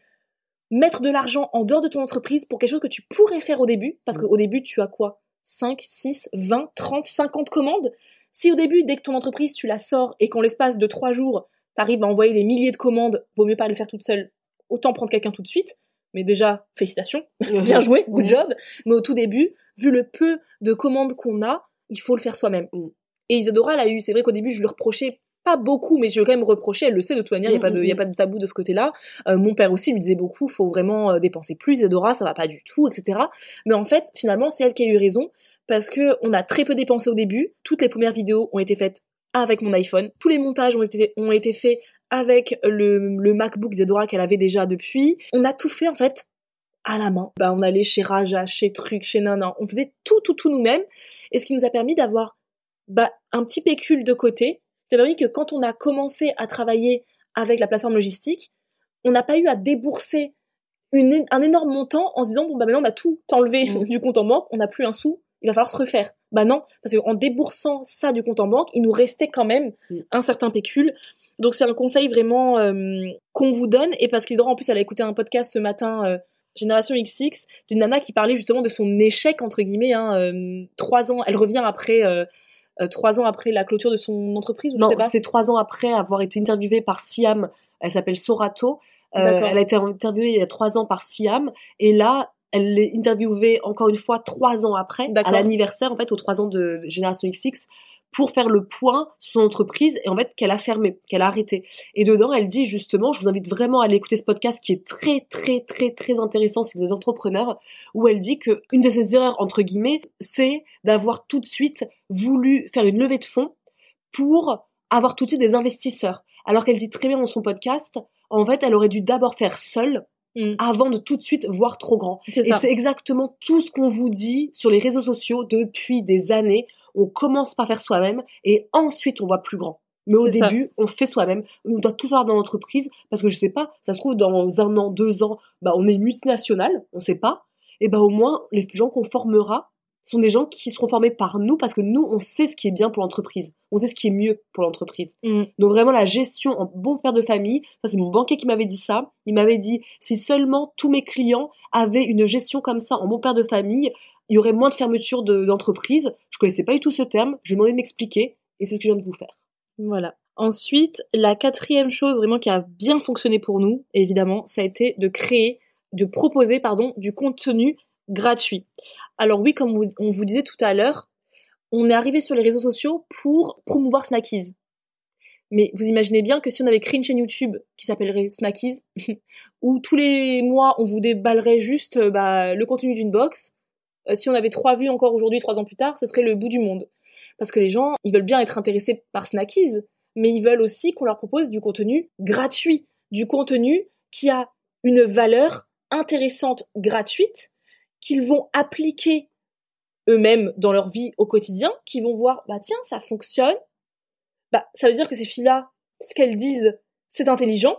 mettre de l'argent en dehors de ton entreprise pour quelque chose que tu pourrais faire au début, parce qu'au début, tu as quoi? 5, 6, 20, 30, 50 commandes Si au début, dès que ton entreprise, tu la sors et qu'en l'espace de 3 jours, t'arrives à envoyer des milliers de commandes, vaut mieux pas le faire toute seule, autant prendre quelqu'un tout de suite. Mais déjà, félicitations, bien joué, good job. Mais au tout début, vu le peu de commandes qu'on a, il faut le faire soi-même. Mm. Et Isadora, elle a eu, c'est vrai qu'au début, je lui reprochais pas beaucoup, mais je lui ai quand même reproché, elle le sait de toute manière, il y a Mm, pas de, il y a mm. pas de tabou de ce côté-là. Euh, mon père aussi lui disait beaucoup, faut vraiment euh, dépenser plus, Isadora, ça va pas du tout, etc. Mais en fait, finalement, c'est elle qui a eu raison, parce que on a très peu dépensé au début, toutes les premières vidéos ont été faites avec mon iPhone, tous les montages ont été, ont été faits avec le, le MacBook d'Isadora qu'elle avait déjà depuis. On a tout fait, en fait, à la main. Bah, on allait chez Raja, chez Truc, chez Nana. On faisait tout, tout, tout nous-mêmes. Et ce qui nous a permis d'avoir bah, un petit pécule de côté. Ça a permis que quand on a commencé à travailler avec la plateforme logistique, on n'a pas eu à débourser une, un énorme montant en se disant bon bah maintenant on a tout enlevé Mm. du compte en banque, on n'a plus un sou, il va falloir se refaire. Bah non, parce qu'en déboursant ça du compte en banque, il nous restait quand même Mm. un certain pécule. Donc c'est un conseil vraiment euh, qu'on vous donne et parce qu'Isadora en plus elle a écouté un podcast ce matin euh, Génération XX d'une nana qui parlait justement de son échec entre guillemets hein, euh, trois ans elle revient après trois ans après la clôture de son entreprise ou Non, c'est trois ans après avoir été interviewée par Siam. Elle s'appelle Sorato. Elle a été interviewée il y a trois ans par Siam. Et là, elle est interviewée encore une fois trois ans après, à l'anniversaire, en fait, aux trois ans de Génération XX, pour faire le point sur son entreprise et en fait qu'elle a fermé, qu'elle a arrêté. Et dedans, elle dit justement, je vous invite vraiment à aller écouter ce podcast qui est très très très très intéressant si vous êtes entrepreneur, où elle dit que une de ses erreurs entre guillemets, c'est d'avoir tout de suite voulu faire une levée de fonds pour avoir tout de suite des investisseurs. Alors qu'elle dit très bien dans son podcast, en fait, elle aurait dû d'abord faire seule Mm. avant de tout de suite voir trop grand. Et c'est exactement tout ce qu'on vous dit sur les réseaux sociaux depuis des années. On commence par faire soi-même et ensuite on voit plus grand. Mais au ça. début, on fait soi-même. On doit tout faire dans l'entreprise parce que je sais pas, ça se trouve dans un an, deux ans, bah on est une multinationale, on sait pas. Et bah au moins les gens qu'on formera sont des gens qui seront formés par nous parce que nous on sait ce qui est bien pour l'entreprise, on sait ce qui est mieux pour l'entreprise. Mm. Donc vraiment la gestion en bon père de famille, ça c'est mon banquier qui m'avait dit ça. Il m'avait dit si seulement tous mes clients avaient une gestion comme ça en bon père de famille, il y aurait moins de fermeture de- d'entreprise. Je connaissais pas du tout ce terme, je demandé de m'expliquer et c'est ce que je viens de vous faire. Voilà. Ensuite, la quatrième chose vraiment qui a bien fonctionné pour nous, évidemment, ça a été de créer, de proposer, pardon, du contenu gratuit. Alors oui, comme on vous disait tout à l'heure, on est arrivé sur les réseaux sociaux pour promouvoir Snackies. Mais vous imaginez bien que si on avait créé une chaîne YouTube qui s'appellerait Snackies, où tous les mois on vous déballerait juste euh, bah, le contenu d'une box, si on avait trois vues encore aujourd'hui, trois ans plus tard, ce serait le bout du monde. Parce que les gens, ils veulent bien être intéressés par Snackies, mais ils veulent aussi qu'on leur propose du contenu gratuit, du contenu qui a une valeur intéressante, gratuite, qu'ils vont appliquer eux-mêmes dans leur vie au quotidien, qui vont voir, bah tiens, ça fonctionne, bah ça veut dire que ces filles-là, ce qu'elles disent, c'est intelligent,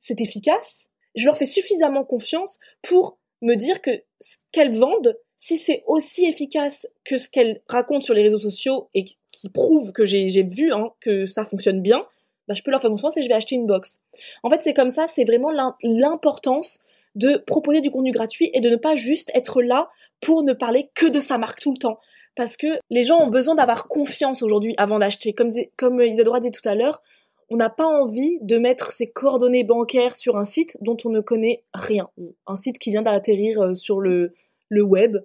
c'est efficace, je leur fais suffisamment confiance pour me dire que ce qu'elles vendent, si c'est aussi efficace que ce qu'elles racontent sur les réseaux sociaux et qui prouve que j'ai vu hein, que ça fonctionne bien, bah, je peux leur faire confiance et je vais acheter une box. En fait, c'est comme ça, c'est vraiment l'im- l'importance de proposer du contenu gratuit et de ne pas juste être là pour ne parler que de sa marque tout le temps. Parce que les gens ont besoin d'avoir confiance aujourd'hui avant d'acheter. Comme, comme Isadora dit tout à l'heure, on n'a pas envie de mettre ses coordonnées bancaires sur un site dont on ne connaît rien. Un site qui vient d'atterrir euh, sur le, le web.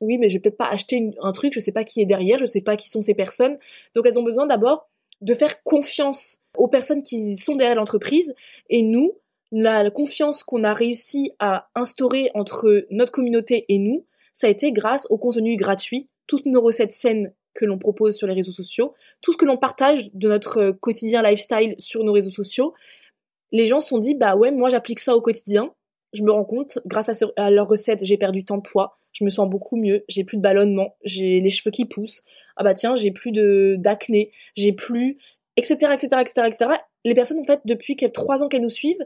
Oui, mais je vais peut-être pas acheter un truc, je sais pas qui est derrière, je sais pas qui sont ces personnes. Donc elles ont besoin d'abord de faire confiance aux personnes qui sont derrière l'entreprise et nous, la confiance qu'on a réussi à instaurer entre notre communauté et nous, ça a été grâce au contenu gratuit, toutes nos recettes saines que l'on propose sur les réseaux sociaux, tout ce que l'on partage de notre quotidien lifestyle sur nos réseaux sociaux. Les gens se sont dit, bah ouais, moi j'applique ça au quotidien. Je me rends compte, grâce à, leurs recettes, j'ai perdu tant de poids, je me sens beaucoup mieux, j'ai plus de ballonnement, j'ai les cheveux qui poussent. Ah bah tiens, j'ai plus de d'acné, j'ai plus, etc., etc., etc., etc. Les personnes en fait depuis qu'elles trois ans qu'elles nous suivent,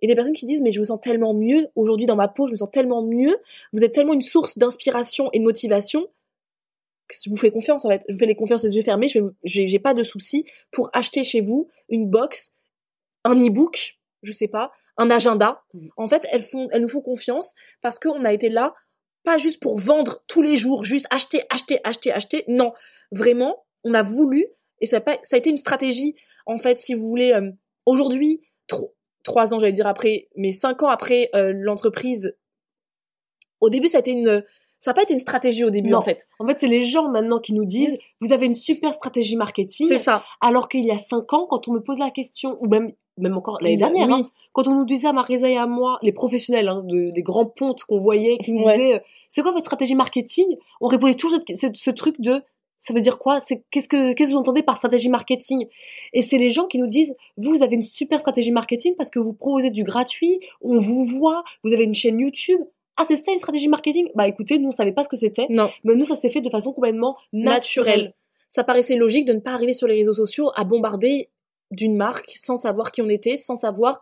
et des personnes qui disent mais je me sens tellement mieux aujourd'hui dans ma peau, je me sens tellement mieux. Vous êtes tellement une source d'inspiration et de motivation que je vous fais confiance en fait. Je vous fais les confiances les yeux fermés. Je j'ai pas de souci pour acheter chez vous une box, un e-book, je sais pas, un agenda. Mmh. En fait, elles font, elles nous font confiance parce qu'on a été là pas juste pour vendre tous les jours, juste acheter, acheter, acheter, acheter. Non, vraiment, on a voulu et ça a, pas, ça a été une stratégie. En fait, si vous voulez, euh, aujourd'hui, trop, trois ans, j'allais dire après, mais cinq ans après euh, l'entreprise, au début, ça a été une, ça n'a pas été une stratégie au début en fait. En fait, c'est les gens maintenant qui nous disent vous avez une super stratégie marketing. C'est ça. Alors qu'il y a cinq ans, quand on me pose la question, ou même même encore l'année dernière, hein, quand on nous disait à Marisa et à moi, les professionnels hein, de, des grands pontes qu'on voyait, qui nous disaient euh, c'est quoi votre stratégie marketing? On répondait toujours ce, ce truc de ça veut dire quoi? C'est qu'est-ce que qu'est-ce que vous entendez par stratégie marketing? Et c'est les gens qui nous disent vous avez une super stratégie marketing parce que vous proposez du gratuit, on vous voit, vous avez une chaîne YouTube. Ah c'est ça une stratégie marketing? Bah écoutez, nous on savait pas ce que c'était. Non. Mais nous ça s'est fait de façon complètement naturelle. Ça paraissait logique de ne pas arriver sur les réseaux sociaux à bombarder d'une marque sans savoir qui on était, sans savoir.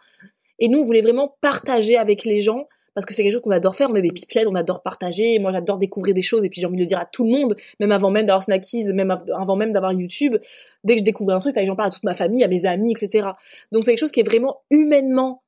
Et nous on voulait vraiment partager avec les gens parce que c'est quelque chose qu'on adore faire. On est des pipelettes, on adore partager. Moi, j'adore découvrir des choses et puis j'ai envie de le dire à tout le monde, même avant même d'avoir Snackies, même avant même d'avoir YouTube. Dès que je découvre un truc, il j'en parle à toute ma famille, à mes amis, etc. Donc c'est quelque chose qui est vraiment humainement,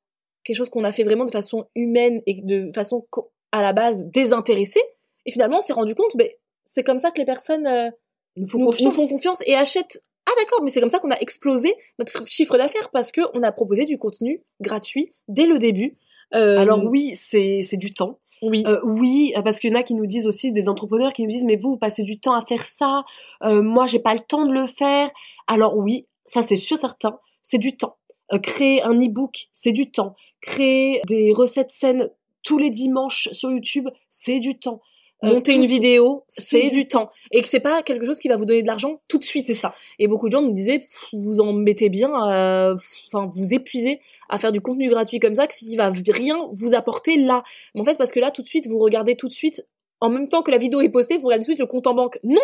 quelque chose qu'on a fait vraiment de façon humaine et de façon à la base désintéressée. Et finalement, on s'est rendu compte, ben, c'est comme ça que les personnes euh, nous, font confiance et achètent ah d'accord, mais c'est comme ça qu'on a explosé notre chiffre d'affaires parce que on a proposé du contenu gratuit dès le début euh, Alors oui, c'est c'est du temps. Oui. Euh, oui, parce qu'il y en a qui nous disent aussi des entrepreneurs qui nous disent mais vous vous passez du temps à faire ça, moi j'ai pas le temps de le faire. Alors oui, ça c'est sûr certain, c'est du temps. Créer un e-book, c'est du temps. Créer des recettes saines tous les dimanches sur YouTube, c'est du temps. Euh, monter une vidéo, c'est du temps. Et que c'est pas quelque chose qui va vous donner de l'argent tout de suite. C'est ça. Et beaucoup de gens nous disaient, vous en mettez bien, enfin, vous épuisez à faire du contenu gratuit comme ça, qui va rien vous apporter là. Mais en fait, parce que là, tout de suite, vous regardez tout de suite, en même temps que la vidéo est postée, vous regardez tout de suite le compte en banque. Non!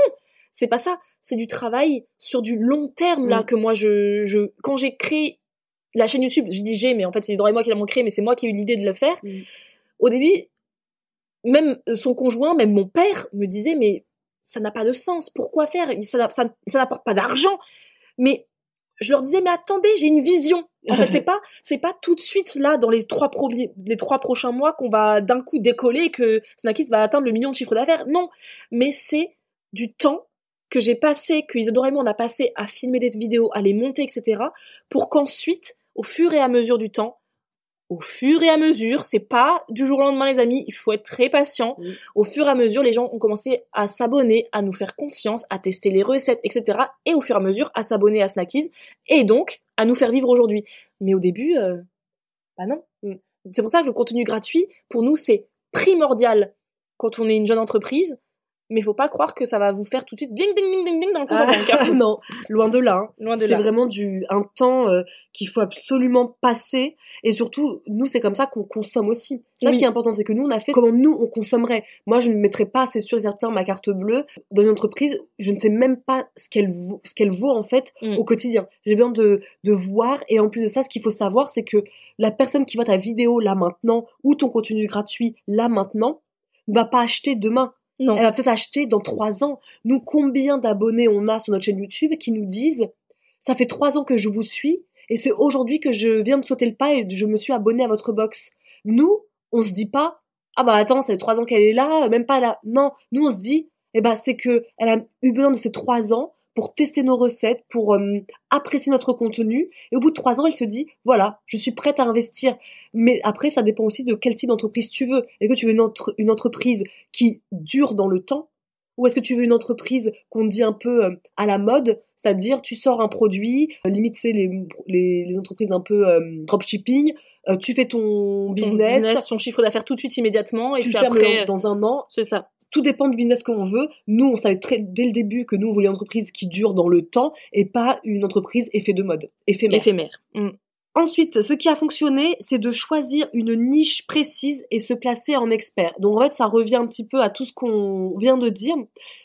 C'est pas ça. C'est du travail sur du long terme, là, mm. que moi, je, je, quand j'ai créé la chaîne YouTube, je dis j'ai, mais en fait, c'est Dora et moi qui l'avons créé, mais c'est moi qui ai eu l'idée de le faire. Mm. Au début, même son conjoint, même mon père me disait mais ça n'a pas de sens, pourquoi faire? Ça, ça, n'apporte pas d'argent. Mais je leur disais mais attendez, j'ai une vision. En fait, c'est pas c'est pas tout de suite là dans les trois premiers les trois prochains mois qu'on va d'un coup décoller que Snackis va atteindre le million de chiffre d'affaires. Non, mais c'est du temps que j'ai passé, que Isadora et moi on a passé à filmer des vidéos, à les monter, etc. pour qu'ensuite, au fur et à mesure du temps, au fur et à mesure, c'est pas du jour au lendemain les amis, il faut être très patient. Au fur et à mesure, les gens ont commencé à s'abonner, à nous faire confiance, à tester les recettes, etc. Et au fur et à mesure, à s'abonner à Snackies et donc à nous faire vivre aujourd'hui. Mais au début, euh, bah non. C'est pour ça que le contenu gratuit, pour nous, c'est primordial quand on est une jeune entreprise mais faut pas croire que ça va vous faire tout de suite ding ding ding ding ding dans le compte ah, non, loin de là. Hein. Loin de C'est vraiment du un temps euh, qu'il faut absolument passer et surtout nous c'est comme ça qu'on consomme aussi. C'est ça qui est important, c'est que nous on a fait comment nous on consommerait. Moi je ne mettrais pas, c'est sûr et certain, ma carte bleue dans une entreprise. Je ne sais même pas ce qu'elle vaut, ce qu'elle vaut en fait mm. au quotidien. J'ai besoin de de voir et en plus de ça, ce qu'il faut savoir, c'est que la personne qui voit ta vidéo là maintenant ou ton contenu gratuit là maintenant ne va pas acheter demain Elle va peut-être acheter dans trois ans. Nous, combien d'abonnés on a sur notre chaîne YouTube qui nous disent ça fait trois ans que je vous suis et c'est aujourd'hui que je viens de sauter le pas et je me suis abonné à votre box. Nous, on se dit pas ah bah attends, ça fait trois ans qu'elle est là, même pas là. Non, nous on se dit eh ben c'est que elle a eu besoin de ces trois ans pour tester nos recettes, pour euh, apprécier notre contenu. Et au bout de trois ans, elle se dit, voilà, je suis prête à investir. Mais après, ça dépend aussi de quel type d'entreprise tu veux. Est-ce que tu veux une, une, entreprise qui dure dans le temps? Ou est-ce que tu veux une entreprise qu'on dit un peu euh, à la mode? C'est-à-dire, tu sors un produit, euh, limite, c'est les, les, les entreprises un peu euh, dropshipping, euh, tu fais ton Ton business, ton chiffre d'affaires tout de suite immédiatement et tu puis après dans, dans un an. c'est ça. Tout dépend du business qu'on veut. Nous, on savait très, dès le début que nous, on voulait une entreprise qui dure dans le temps et pas une entreprise effet de mode, éphémère. Éphémère. Mm. Ensuite, ce qui a fonctionné, c'est de choisir une niche précise et se placer en expert. Donc en fait, ça revient un petit peu à tout ce qu'on vient de dire,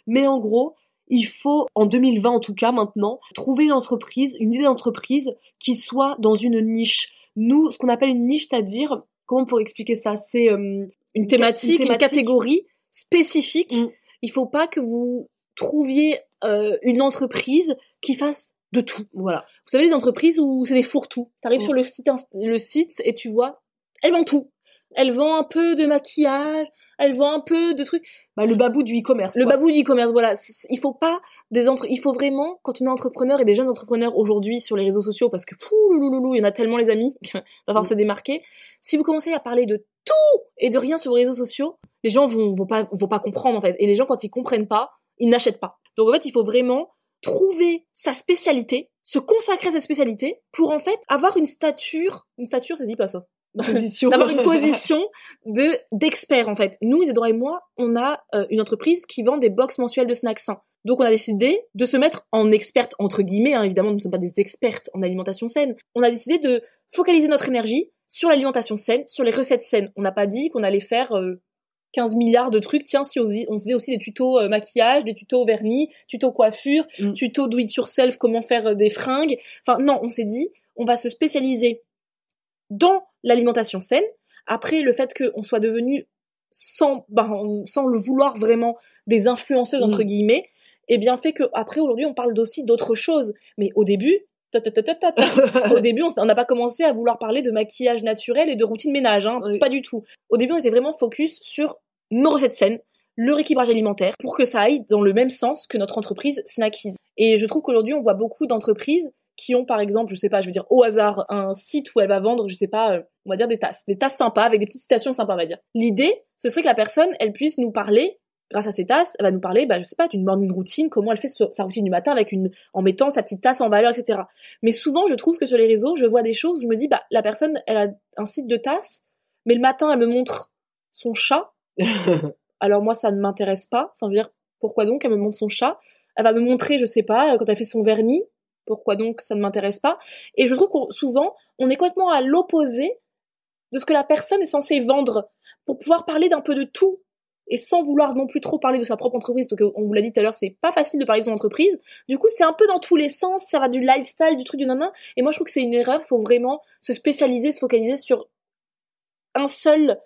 mais en gros, il faut, en 2020 en tout cas maintenant, trouver une entreprise, une idée d'entreprise qui soit dans une niche. Nous, ce qu'on appelle une niche, c'est-à-dire, comment on pourrait expliquer ça? C'est euh, Une thématique, une, thématique. catégorie spécifique. Mm. Il faut pas que vous trouviez euh, une entreprise qui fasse de tout. Voilà. Vous savez les entreprises où c'est des fourre-tout. T'arrives Mm. sur le site, le site et tu vois, elles vendent tout. Elles vendent un peu de maquillage, elles vendent un peu de trucs. Bah, le babou du e-commerce. Le quoi. babou du e-commerce, voilà. Il faut pas des entre, il faut vraiment, quand on est entrepreneur et des jeunes entrepreneurs aujourd'hui sur les réseaux sociaux, parce que poulouloulou, il y en a tellement les amis, va falloir Mm. se démarquer. Si vous commencez à parler de tout et de rien sur les réseaux sociaux, les gens vont, vont pas, vont pas comprendre, en fait. Et les gens, quand ils comprennent pas, ils n'achètent pas. Donc, en fait, il faut vraiment trouver sa spécialité, se consacrer à sa spécialité pour, en fait, avoir une stature, une stature, ça dit pas ça. D'avoir une position de d'expert en fait. Nous, Isadora et moi, on a euh, une entreprise qui vend des box mensuelles de snacks sains. Donc on a décidé de se mettre en experte entre guillemets. Hein, évidemment, nous ne sommes pas des expertes en alimentation saine. On a décidé de focaliser notre énergie sur l'alimentation saine, sur les recettes saines. On n'a pas dit qu'on allait faire euh, 15 milliards de trucs. Tiens, si on faisait, aussi des tutos euh, maquillage, des tutos vernis, tutos coiffure, Mm. tutos do it yourself, comment faire euh, des fringues. Enfin non, on s'est dit, on va se spécialiser dans l'alimentation saine. Après, le fait qu'on soit devenu sans, ben, sans le vouloir vraiment des influenceuses entre Mm. guillemets, eh bien fait que après aujourd'hui on parle aussi d'autres choses. Mais au début, au début on n'a pas commencé à vouloir parler de maquillage naturel et de routine ménage, hein, Oui. pas du tout. Au début on était vraiment focus sur nos recettes saines, leur équilibrage alimentaire, pour que ça aille dans le même sens que notre entreprise Snackies. Et je trouve qu'aujourd'hui on voit beaucoup d'entreprises qui ont par exemple, je sais pas, je veux dire au hasard, un site où elle va vendre, je sais pas, euh, on va dire des tasses, des tasses sympas avec des petites citations sympas, on va dire. L'idée, ce serait que la personne, elle puisse nous parler grâce à ces tasses, elle va nous parler, bah, je sais pas, d'une morning routine, comment elle fait sa routine du matin avec une, en mettant sa petite tasse en valeur, etc. Mais souvent, je trouve que sur les réseaux, je vois des choses, où je me dis, bah, la personne, elle a un site de tasses, mais le matin, elle me montre son chat. Alors moi, ça ne m'intéresse pas. Enfin, je veux dire, pourquoi donc elle me montre son chat? Elle va me montrer, je sais pas, quand elle fait son vernis. Pourquoi donc ça ne m'intéresse pas? Et je trouve qu'on souvent, on est complètement à l'opposé de ce que la personne est censée vendre pour pouvoir parler d'un peu de tout et sans vouloir non plus trop parler de sa propre entreprise parce qu'on vous l'a dit tout à l'heure c'est pas facile de parler de son entreprise. Du coup c'est un peu dans tous les sens ça va du lifestyle du truc du nanan et moi je trouve que c'est une erreur il faut vraiment se spécialiser se focaliser sur un seul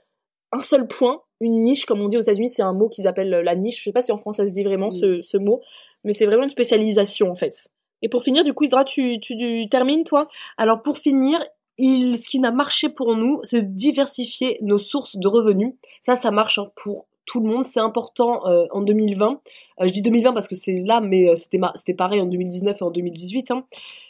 un seul point une niche comme on dit aux États-Unis c'est un mot qu'ils appellent la niche. Je sais pas si en France ça se dit vraiment ce, ce mot mais c'est vraiment une spécialisation en fait. Et pour finir du coup Isra tu, tu, tu termines toi? Alors pour finir, il, ce qui n'a marché pour nous, c'est de diversifier nos sources de revenus. Ça, ça marche hein, pour tout le monde. C'est important euh, en 2020. Euh, je dis 2020 parce que c'est là, mais euh, c'était c'était pareil en 2019 et en 2018. hein.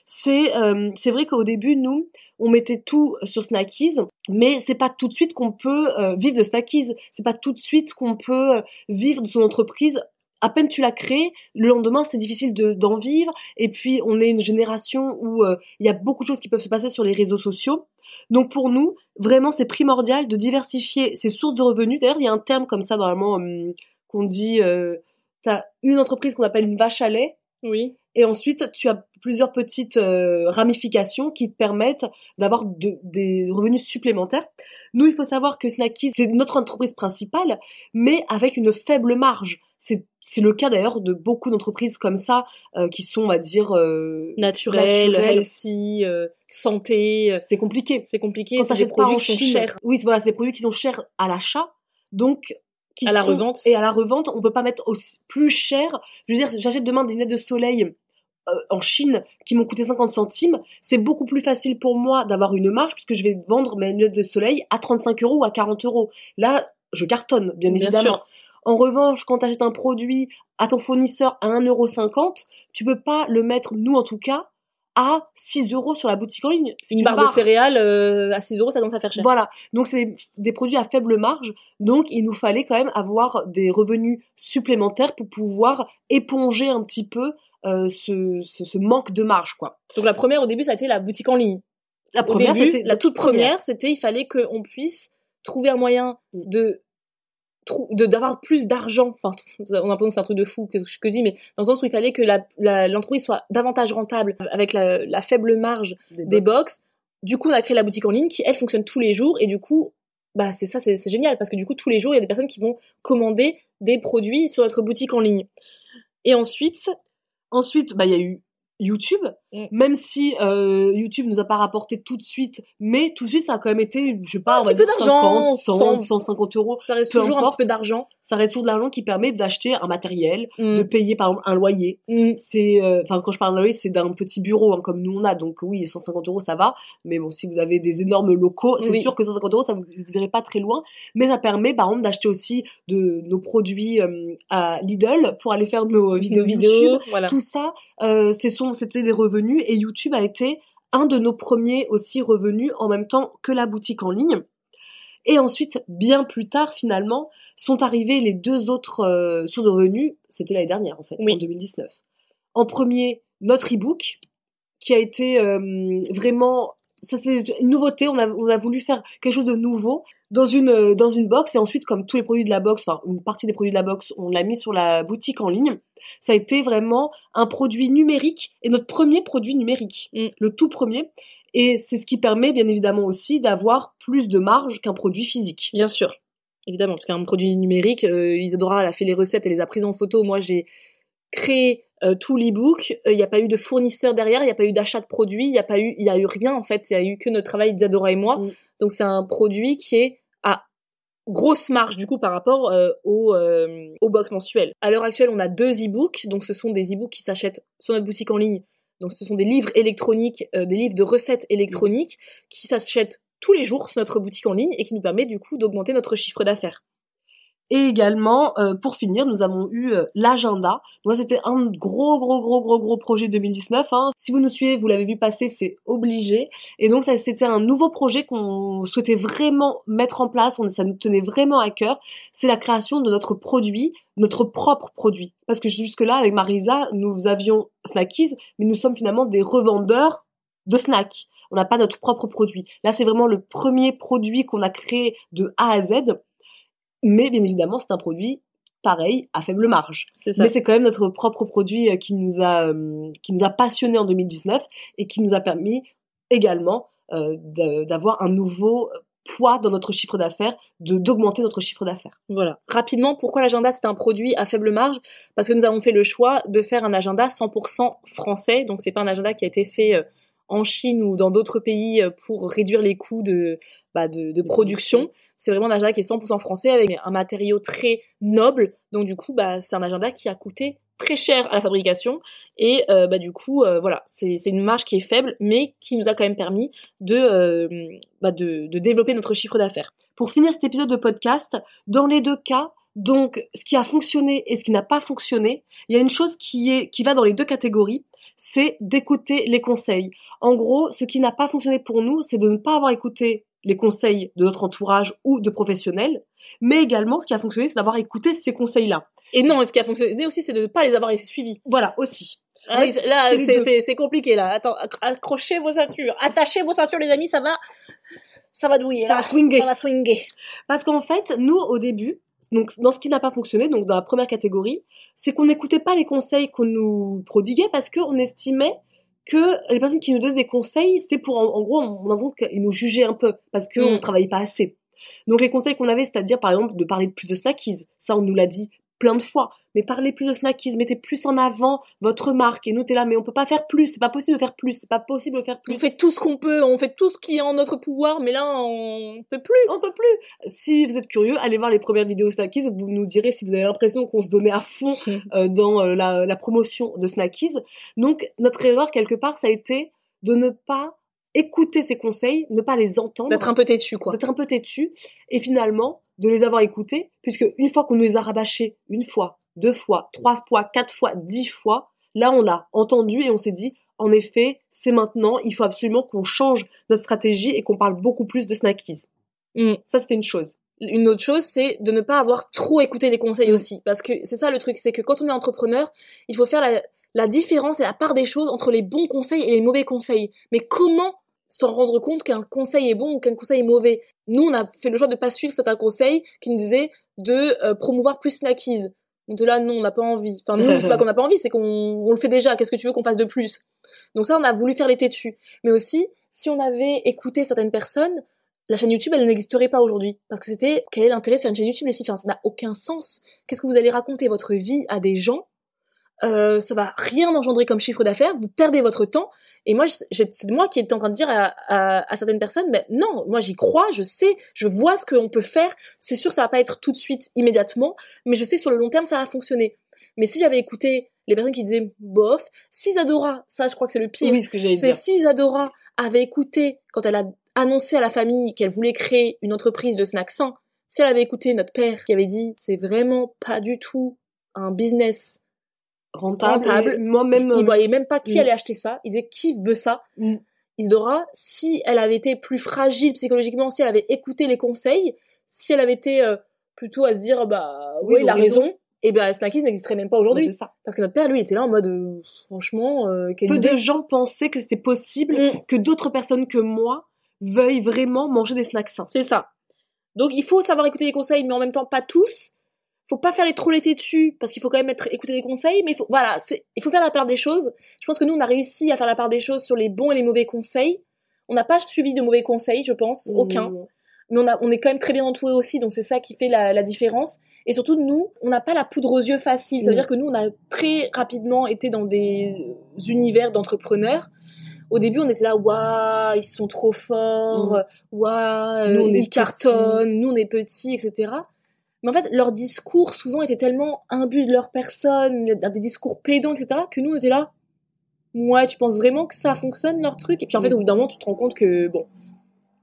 C'est euh, c'est vrai qu'au début, nous, on mettait tout sur Snackies, mais c'est pas tout de suite qu'on peut euh, vivre de Snackies. C'est pas tout de suite qu'on peut euh, vivre de son entreprise. À peine tu l'as créé, le lendemain c'est difficile de- d'en vivre. Et puis on est une génération où il y a beaucoup de choses qui peuvent se passer sur les réseaux sociaux. Donc pour nous, vraiment, c'est primordial de diversifier ses sources de revenus. D'ailleurs, il y a un terme comme ça normalement hum, qu'on dit. Euh, T'as une entreprise qu'on appelle une vache à lait, oui et ensuite tu as plusieurs petites euh, ramifications qui te permettent d'avoir de- des revenus supplémentaires. Nous, il faut savoir que Snackies, c'est notre entreprise principale, mais avec une faible marge. C'est c'est le cas d'ailleurs de beaucoup d'entreprises comme ça euh, qui sont, on va dire, euh, naturel, naturelles. healthy, euh, santé. euh, C'est compliqué. C'est compliqué, Quand c'est des produits qui sont chers. oui, voilà, c'est des produits qui sont chers à l'achat, donc qui À la sont- revente. Et à la revente, on peut pas mettre aussi, plus cher. Je veux dire, j'achète demain des lunettes de soleil euh, en Chine qui m'ont coûté 50 centimes. C'est beaucoup plus facile pour moi d'avoir une marge puisque je vais vendre mes lunettes de soleil à 35 euros ou à 40 euros. Là, je cartonne, bien, Bien évidemment. sûr. En revanche, quand tu achètes un produit à ton fournisseur à 1,50€, tu peux pas le mettre, nous en tout cas, à 6 euros sur la boutique en ligne. C'est Une barre, de céréales euh, à 6 euros, ça commence à faire cher. Voilà. Donc c'est des produits à faible marge. Donc il nous fallait quand même avoir des revenus supplémentaires pour pouvoir éponger un petit peu euh, ce, ce, ce manque de marge, quoi. Donc la première au début, ça a été la boutique en ligne. La première, début, la toute première, c'était il fallait qu'on puisse trouver un moyen Mm. de d'avoir plus d'argent. Enfin, on a l'impression que c'est un truc de fou que je que je dis, mais dans le sens où il fallait que l'entreprise soit davantage rentable avec la, la faible marge des box. Du coup, on a créé la boutique en ligne qui elle fonctionne tous les jours et du coup, bah c'est ça, c'est génial parce que du coup tous les jours il y a des personnes qui vont commander des produits sur notre boutique en ligne. Et ensuite, Ensuite, bah il y a eu YouTube. Même si euh, YouTube nous a pas rapporté tout de suite, mais tout de suite ça a quand même été, je sais pas, Un on va petit dire d'argent, 50, 100, 100. 150 euros. ça reste toujours un petit peu d'argent. Ça reste toujours de l'argent qui permet d'acheter un matériel, Mm. de payer par exemple un loyer. Mm. C'est, euh, enfin quand je parle d'un loyer, c'est d'un petit bureau hein, comme nous on a, donc oui, 150 euros ça va. Mais bon, si vous avez des énormes locaux, c'est Oui. sûr que 150 euros ça vous, vous irez pas très loin. Mais ça permet par exemple d'acheter aussi de nos produits euh, à Lidl pour aller faire nos vidéos, YouTube. voilà. Tout ça, euh, c'est son, c'était des revenus et YouTube a été un de nos premiers aussi revenus en même temps que la boutique en ligne. Et ensuite, bien plus tard, finalement, sont arrivés les deux autres euh, sources de revenus. C'était l'année dernière, en fait, Oui. en 2019. En premier, notre e-book, qui a été euh, vraiment... Ça, c'est une nouveauté. On a, on a voulu faire quelque chose de nouveau dans une, euh, dans une box. Et ensuite, comme tous les produits de la box, enfin, une partie des produits de la box, on l'a mis sur la boutique en ligne. Ça a été vraiment un produit numérique et notre premier produit numérique. Mm. Le tout premier. Et c'est ce qui permet, bien évidemment, aussi d'avoir plus de marge qu'un produit physique. Bien sûr, évidemment, parce qu'un produit numérique, euh, Isadora elle a fait les recettes, elle les a prises en photo. Moi, j'ai créé euh, tout l'e-book. Euh, Il n'y a pas eu de fournisseur derrière, il n'y a pas eu d'achat de produits, il n'y a pas eu, il y a eu rien en fait. Il y a eu que notre travail d'Isadora et moi. Mm. Donc c'est un produit qui est à grosse marge du coup par rapport euh, au, euh, au box mensuel. À l'heure actuelle, on a deux e-books. Donc ce sont des e-books qui s'achètent sur notre boutique en ligne. Donc ce sont des livres électroniques, euh, des livres de recettes électroniques qui s'achètent tous les jours sur notre boutique en ligne et qui nous permet du coup d'augmenter notre chiffre d'affaires. Et également, euh, pour finir, nous avons eu euh, l'agenda. Moi, c'était un gros, gros, gros, gros, gros projet 2019. Hein. Si vous nous suivez, vous l'avez vu passer, c'est obligé. Et donc, c'était un nouveau projet qu'on souhaitait vraiment mettre en place. Ça nous tenait vraiment à cœur. C'est la création de notre produit, notre propre produit. Parce que jusque-là, avec Marisa, nous avions Snackies, mais nous sommes finalement des revendeurs de snacks. On n'a pas notre propre produit. Là, c'est vraiment le premier produit qu'on a créé de A à Z. Mais bien évidemment, c'est un produit pareil à faible marge. C'est ça. Mais c'est quand même notre propre produit euh, qui nous a euh, qui nous a passionné en 2019 et qui nous a permis également euh, d'avoir un nouveau poids dans notre chiffre d'affaires, de d'augmenter notre chiffre d'affaires. Voilà. Rapidement, pourquoi l'agenda c'est un produit à faible marge? Parce que nous avons fait le choix de faire un agenda 100% français. Donc c'est pas un agenda qui a été fait en Chine ou dans d'autres pays euh, pour réduire les coûts de bah, de, de production. C'est vraiment un agenda qui est 100% français avec un matériau très noble. Donc du coup, bah c'est un agenda qui a coûté très cher à la fabrication et euh, bah du coup euh, voilà c'est c'est une marge qui est faible mais qui nous a quand même permis de euh, bah, de, de développer notre chiffre d'affaires. Pour finir cet épisode de podcast, dans les deux cas, donc ce qui a fonctionné et ce qui n'a pas fonctionné, il y a une chose qui est qui va dans les deux catégories, c'est d'écouter les conseils. En gros, ce qui n'a pas fonctionné pour nous, c'est de ne pas avoir écouté les conseils de notre entourage ou de professionnels, mais également ce qui a fonctionné, c'est d'avoir écouté ces conseils-là. Et non, ce qui a fonctionné aussi, c'est de ne pas les avoir suivis. Voilà, aussi. Ah, Ouais, là, c'est compliqué là. Attends, acc- accrochez vos ceintures, attachez vos ceintures, les amis, ça va, ça va douiller. Ça là. va swinguer. Ça va swinger. Parce qu'en fait, nous, au début, donc dans ce qui n'a pas fonctionné, donc dans la première catégorie, c'est qu'on n'écoutait pas les conseils qu'on nous prodiguait parce qu'on estimait que les personnes qui nous donnaient des conseils, c'était pour, en, en gros, on qu'ils nous jugeaient un peu parce qu'on Mm. ne travaillait pas assez. Donc les conseils qu'on avait, c'est-à-dire par exemple de parler plus de snackies, ça on nous l'a dit plein de fois, mais parlez plus de snackies, mettez plus en avant votre marque, et nous t'es là, mais on peut pas faire plus, c'est pas possible de faire plus, c'est pas possible de faire plus. On fait tout ce qu'on peut, on fait tout ce qui est en notre pouvoir, mais là, on peut plus. on peut plus. Si vous êtes curieux, allez voir les premières vidéos Snackies. Vous nous direz si vous avez l'impression qu'on se donnait à fond euh, dans euh, la, la promotion de Snackies. Donc, notre erreur, quelque part, ça a été de ne pas écouter ces conseils, ne pas les entendre, D'être un peu têtu, quoi. d'être un peu têtu, et finalement, de les avoir écoutés, puisque une fois qu'on nous les a rabâchés, une fois, deux fois, trois fois, quatre fois, dix fois, là, on l'a entendu et on s'est dit, en effet, c'est maintenant, il faut absolument qu'on change notre stratégie et qu'on parle beaucoup plus de snackies. Mm. Ça, c'était une chose. Une autre chose, c'est de ne pas avoir trop écouté les conseils Mm. aussi. Parce que c'est ça le truc, c'est que quand on est entrepreneur, il faut faire la, la différence et la part des choses entre les bons conseils et les mauvais conseils. Mais comment s'en rendre compte qu'un conseil est bon ou qu'un conseil est mauvais Nous, on a fait le choix de pas suivre certains conseils qui nous disaient de euh, promouvoir plus snackies. On était là, non, on n'a pas envie. Enfin, nous, c'est pas qu'on n'a pas envie, c'est qu'on on le fait déjà. Qu'est-ce que tu veux qu'on fasse de plus? Donc ça, on a voulu faire les têtus. Mais aussi, si on avait écouté certaines personnes, la chaîne YouTube, elle n'existerait pas aujourd'hui. Parce que c'était, quel est l'intérêt de faire une chaîne YouTube, les filles? Enfin, ça n'a aucun sens. Qu'est-ce que vous allez raconter votre vie à des gens euh, Ça va rien engendrer comme chiffre d'affaires. Vous perdez votre temps. Et moi, c'est moi qui étais en train de dire à, à- à certaines personnes, mais non, moi j'y crois, je sais, je vois ce qu'on peut faire. C'est sûr, ça va pas être tout de suite, immédiatement, mais je sais que sur le long terme, ça va fonctionner. Mais si j'avais écouté les personnes qui disaient bof, si Isadora, ça je crois que c'est le pire, Oui, ce que j'allais c'est si Isadora avait écouté quand elle a annoncé à la famille qu'elle voulait créer une entreprise de snacks sains, si elle avait écouté notre père qui avait dit c'est vraiment pas du tout un business Rentable. Moi-même, il euh, voyait même pas qui mm. allait acheter ça, il disait qui veut ça? Mm. Isadora, si elle avait été plus fragile psychologiquement, si elle avait écouté les conseils, si elle avait été euh, plutôt à se dire bah Oui, oui, ils il a ont raison. raison, et ben Snackies n'existerait même pas aujourd'hui. c'est ça. Parce que notre père, lui, était là en mode euh, franchement, euh, Peu idée. de gens pensaient que c'était possible Mm. que d'autres personnes que moi veuillent vraiment manger des snacks sains. C'est ça. Donc il faut savoir écouter les conseils, mais en même temps pas tous. Faut pas faire les trop les dessus parce qu'il faut quand même être écouter les conseils, mais faut voilà, c'est il faut faire la part des choses. Je pense que nous on a réussi à faire la part des choses sur les bons et les mauvais conseils. On n'a pas suivi de mauvais conseils, je pense, aucun. Mm. Mais on a on est quand même très bien entouré aussi, donc c'est ça qui fait la, la différence. Et surtout nous, on n'a pas la poudre aux yeux facile. Ça veut Mm. dire que nous on a très rapidement été dans des univers d'entrepreneurs. Au début, on était là, waouh, ils sont trop forts, waouh, Nous, on est ils cartonnent, nous on est petits, etc. Mais en fait, leur discours souvent était tellement imbu de leur personne, des discours pédants, etc., que nous on était là, ouais, tu penses vraiment que ça fonctionne leur truc? Et puis en fait, Mm. au bout d'un moment, tu te rends compte que bon,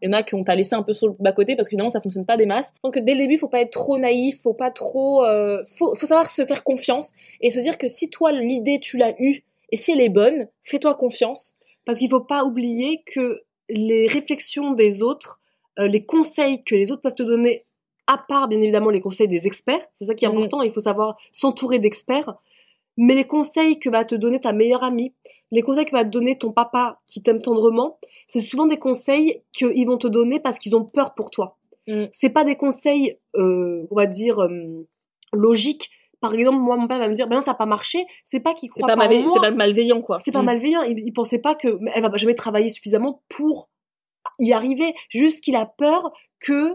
il y en a qui ont t'a laissé un peu sur le bas côté parce que finalement ça fonctionne pas des masses. Je pense que dès le début, faut pas être trop naïf, faut pas trop, euh, faut, faut savoir se faire confiance et se dire que si toi l'idée tu l'as eue et si elle est bonne, fais-toi confiance. Parce qu'il faut pas oublier que les réflexions des autres, euh, les conseils que les autres peuvent te donner, à part bien évidemment les conseils des experts, c'est ça qui est Mhm. important, il faut savoir s'entourer d'experts, mais les conseils que va te donner ta meilleure amie, les conseils que va te donner ton papa qui t'aime tendrement, c'est souvent des conseils qu'ils vont te donner parce qu'ils ont peur pour toi. Mhm. C'est pas des conseils, euh, on va dire, euh, logiques. Par exemple, moi, mon père va me dire, ben non, ça n'a pas marché. C'est pas qu'il croit pas, pas, malveillant, c'est pas malveillant quoi. c'est pas Mm. malveillant. Il, il pensait pas que elle va jamais travailler suffisamment pour y arriver. Juste qu'il a peur que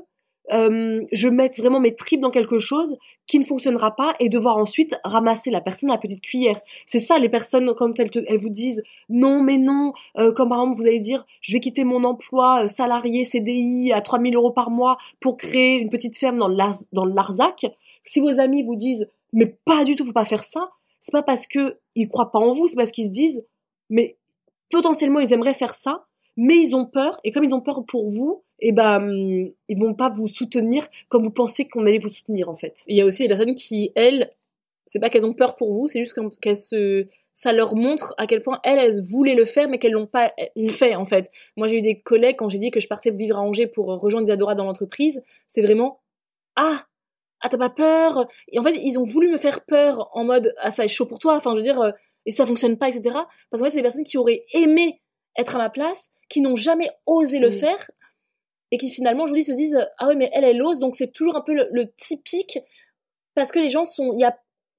euh, je mette vraiment mes tripes dans quelque chose qui ne fonctionnera pas et devoir ensuite ramasser la personne à la petite cuillère. C'est ça les personnes quand elles, vous disent non mais non, euh, comme par exemple vous allez dire je vais quitter mon emploi euh, salarié CDI à 3000 euros par mois pour créer une petite ferme dans le Larzac. Si vos amis vous disent mais pas du tout, faut pas faire ça, c'est pas parce que ils croient pas en vous, c'est parce qu'ils se disent mais potentiellement ils aimeraient faire ça, mais ils ont peur et comme ils ont peur pour vous, et ben hum, ils vont pas vous soutenir comme vous pensez qu'on allait vous soutenir en fait. Il y a aussi des personnes qui, elles, c'est pas qu'elles ont peur pour vous, c'est juste qu'elles se, ça leur montre à quel point elles, elles voulaient le faire, mais qu'elles l'ont pas euh, fait, en fait. Moi, j'ai eu des collègues, quand j'ai dit que je partais vivre à Angers pour euh, rejoindre Isadora dans l'entreprise, c'est vraiment, ah, ah, t'as pas peur? Et en fait, ils ont voulu me faire peur en mode, ah, ça est chaud pour toi, enfin, je veux dire, euh, et ça fonctionne pas, etc. Parce qu'en fait, c'est des personnes qui auraient aimé être à ma place, qui n'ont jamais osé le faire, et qui finalement aujourd'hui se disent ah ouais mais elle elle ose donc c'est toujours un peu le, le typique parce que les gens sont il y a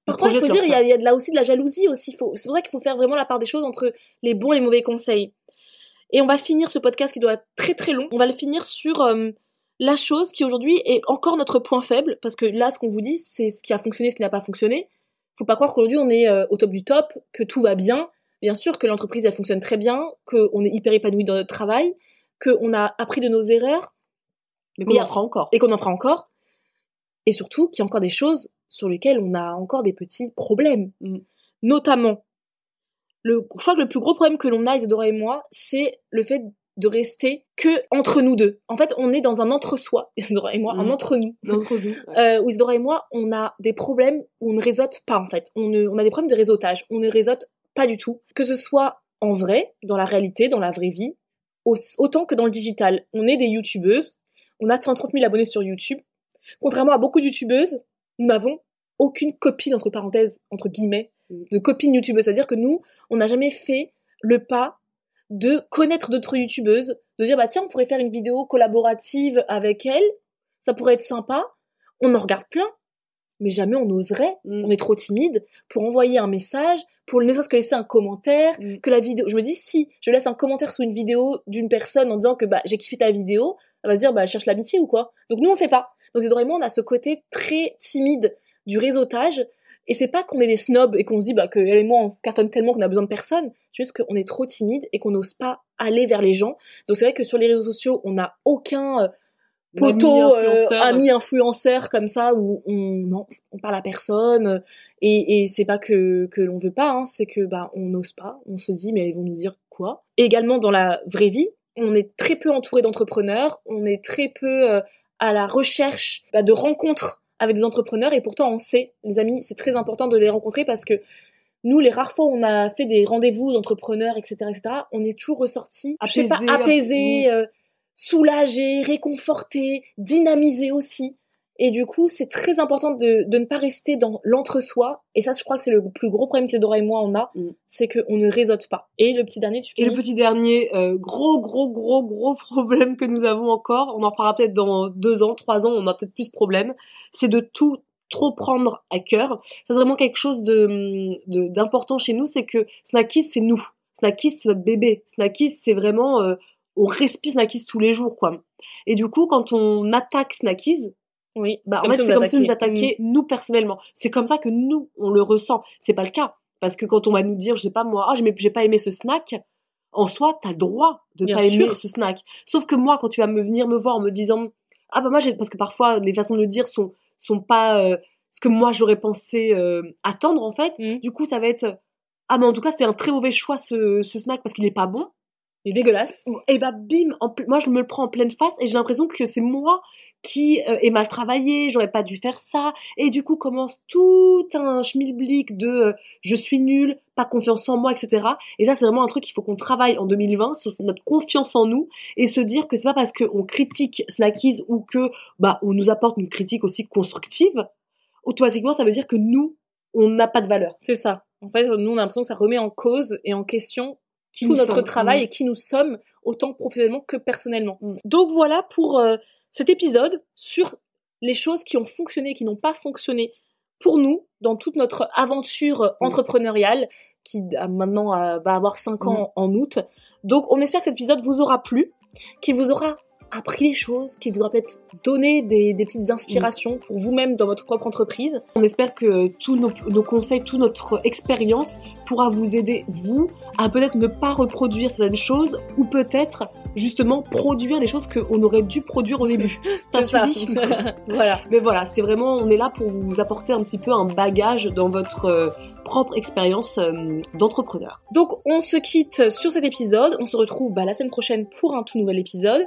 parfois il faut dire il y a, il y a de là aussi de la jalousie aussi. Faut c'est pour ça qu'il faut faire vraiment la part des choses entre les bons et les mauvais conseils. Et on va finir ce podcast qui doit être très très long. On va le finir sur euh, la chose qui aujourd'hui est encore notre point faible parce que là ce qu'on vous dit c'est ce qui a fonctionné ce qui n'a pas fonctionné. Faut pas croire qu'aujourd'hui on est euh, au top du top que tout va bien bien sûr que l'entreprise elle fonctionne très bien qu'on est hyper épanoui dans notre travail qu'on a appris de nos erreurs Mais qu'on en fera encore. et qu'on en fera encore. Et surtout qu'il y a encore des choses sur lesquelles on a encore des petits problèmes. Mm. Notamment, le, je crois que le plus gros problème que l'on a, Isadora et moi, c'est le fait de rester que entre nous deux. En fait, on est dans un entre-soi, Isadora et moi, Mm. un entre-nous. D'entre nous. ouais. Euh, où Isadora et moi, on a des problèmes où on ne réseaute pas, en fait. On, ne- on a des problèmes de réseautage. On ne réseaute pas du tout. Que ce soit en vrai, dans la réalité, dans la vraie vie, autant que dans le digital. On est des youtubeuses, on a 130 000 abonnés sur YouTube. Contrairement à beaucoup de youtubeuses, nous n'avons aucune copine, entre parenthèses, entre guillemets, mm. de copine youtubeuse. C'est-à-dire que nous, on n'a jamais fait le pas de connaître d'autres youtubeuses, de dire, bah tiens, on pourrait faire une vidéo collaborative avec elle, ça pourrait être sympa. On en regarde plein, mais jamais on oserait. Mm. On est trop timide pour envoyer un message, pour ne serait-ce que laisser un commentaire, mm. que la vidéo. Je me dis si je laisse un commentaire sous une vidéo d'une personne en disant que bah j'ai kiffé ta vidéo, elle va se dire bah elle cherche l'amitié ou quoi. Donc nous on fait pas. Donc c'est vraiment on a ce côté très timide du réseautage. Et c'est pas qu'on est des snobs et qu'on se dit bah que elle et moi on cartonne tellement qu'on a besoin de personne. C'est juste qu'on est trop timide et qu'on n'ose pas aller vers les gens. Donc c'est vrai que sur les réseaux sociaux on n'a aucun euh, poteau euh, ami influenceur comme ça où on non on parle à personne. Et, et c'est pas que que l'on veut pas hein, c'est que bah on n'ose pas. On se dit mais ils vont nous dire quoi? Et également dans la vraie vie on est très peu entouré d'entrepreneurs. On est très peu euh, à la recherche bah, de rencontres avec des entrepreneurs. Et pourtant on sait les amis c'est très important de les rencontrer parce que nous, les rares fois où on a fait des rendez-vous d'entrepreneurs, etc., etc., on est toujours ressorti, je sais pas, apaisé, soulager, réconforter, dynamiser aussi. Et du coup, c'est très important de, de, ne pas rester dans l'entre-soi. Et ça, je crois que c'est le plus gros problème que Dora et moi on a, mm. c'est qu'on ne réseaute pas. Et le petit dernier, tu Et le petit dernier, euh, gros, gros, gros, gros problème que nous avons encore, on en parlera peut-être dans deux ans, trois ans, on a peut-être plus de problème, c'est de tout trop prendre à cœur. C'est vraiment quelque chose de d'important chez nous, c'est que Snackies, c'est nous. Snackies, c'est notre bébé. Snackies, c'est vraiment... Euh, on respire Snackies tous les jours, quoi. Et du coup, quand on attaque Snackies, oui, bah en fait c'est comme si on nous attaquait nous personnellement. C'est comme ça que nous on le ressent. C'est pas le cas parce que quand on va nous dire, je sais pas moi, ah j'ai pas aimé ce snack, en soi t'as droit de pas aimer ce snack. Sauf que moi, quand tu vas me venir me voir en me disant, ah bah moi j'ai parce que parfois les façons de le dire sont sont pas euh, ce que moi j'aurais pensé euh, attendre en fait. Mmh. Du coup ça va être ah mais en tout cas c'était un très mauvais choix ce, ce snack parce qu'il est pas bon il est dégueulasse. Et bah bim, moi je me le prends en pleine face et j'ai l'impression que c'est moi qui euh, ai mal travaillé, j'aurais pas dû faire ça et du coup commence tout un schmilblick de euh, je suis nul, pas confiance en moi, etc. Et ça c'est vraiment un truc qu'il faut qu'on travaille en 2020 sur notre confiance en nous et se dire que c'est pas parce qu'on critique Snackies ou que bah on nous apporte une critique aussi constructive, automatiquement ça veut dire que nous on n'a pas de valeur. C'est ça. En fait, nous, on a l'impression que ça remet en cause et en question tout notre travail mm. et qui nous sommes autant professionnellement que personnellement. Mm. Donc voilà pour euh, cet épisode sur les choses qui ont fonctionné et qui n'ont pas fonctionné pour nous dans toute notre aventure mm. entrepreneuriale qui maintenant euh, va avoir 5 ans en août. Donc on espère que cet épisode vous aura plu, qu'il vous aura appris des choses, qui vous aura peut-être donné des, petites inspirations pour vous-même dans votre propre entreprise. On espère que tous nos, conseils, toute notre expérience pourra vous aider, vous, à peut-être ne pas reproduire certaines choses ou peut-être justement produire les choses qu'on aurait dû produire au début. C'est ça. voilà. Mais voilà, c'est vraiment, on est là pour vous apporter un petit peu un bagage dans votre euh, propre expérience euh, d'entrepreneur. Donc on se quitte sur cet épisode, on se retrouve bah, la semaine prochaine pour un tout nouvel épisode.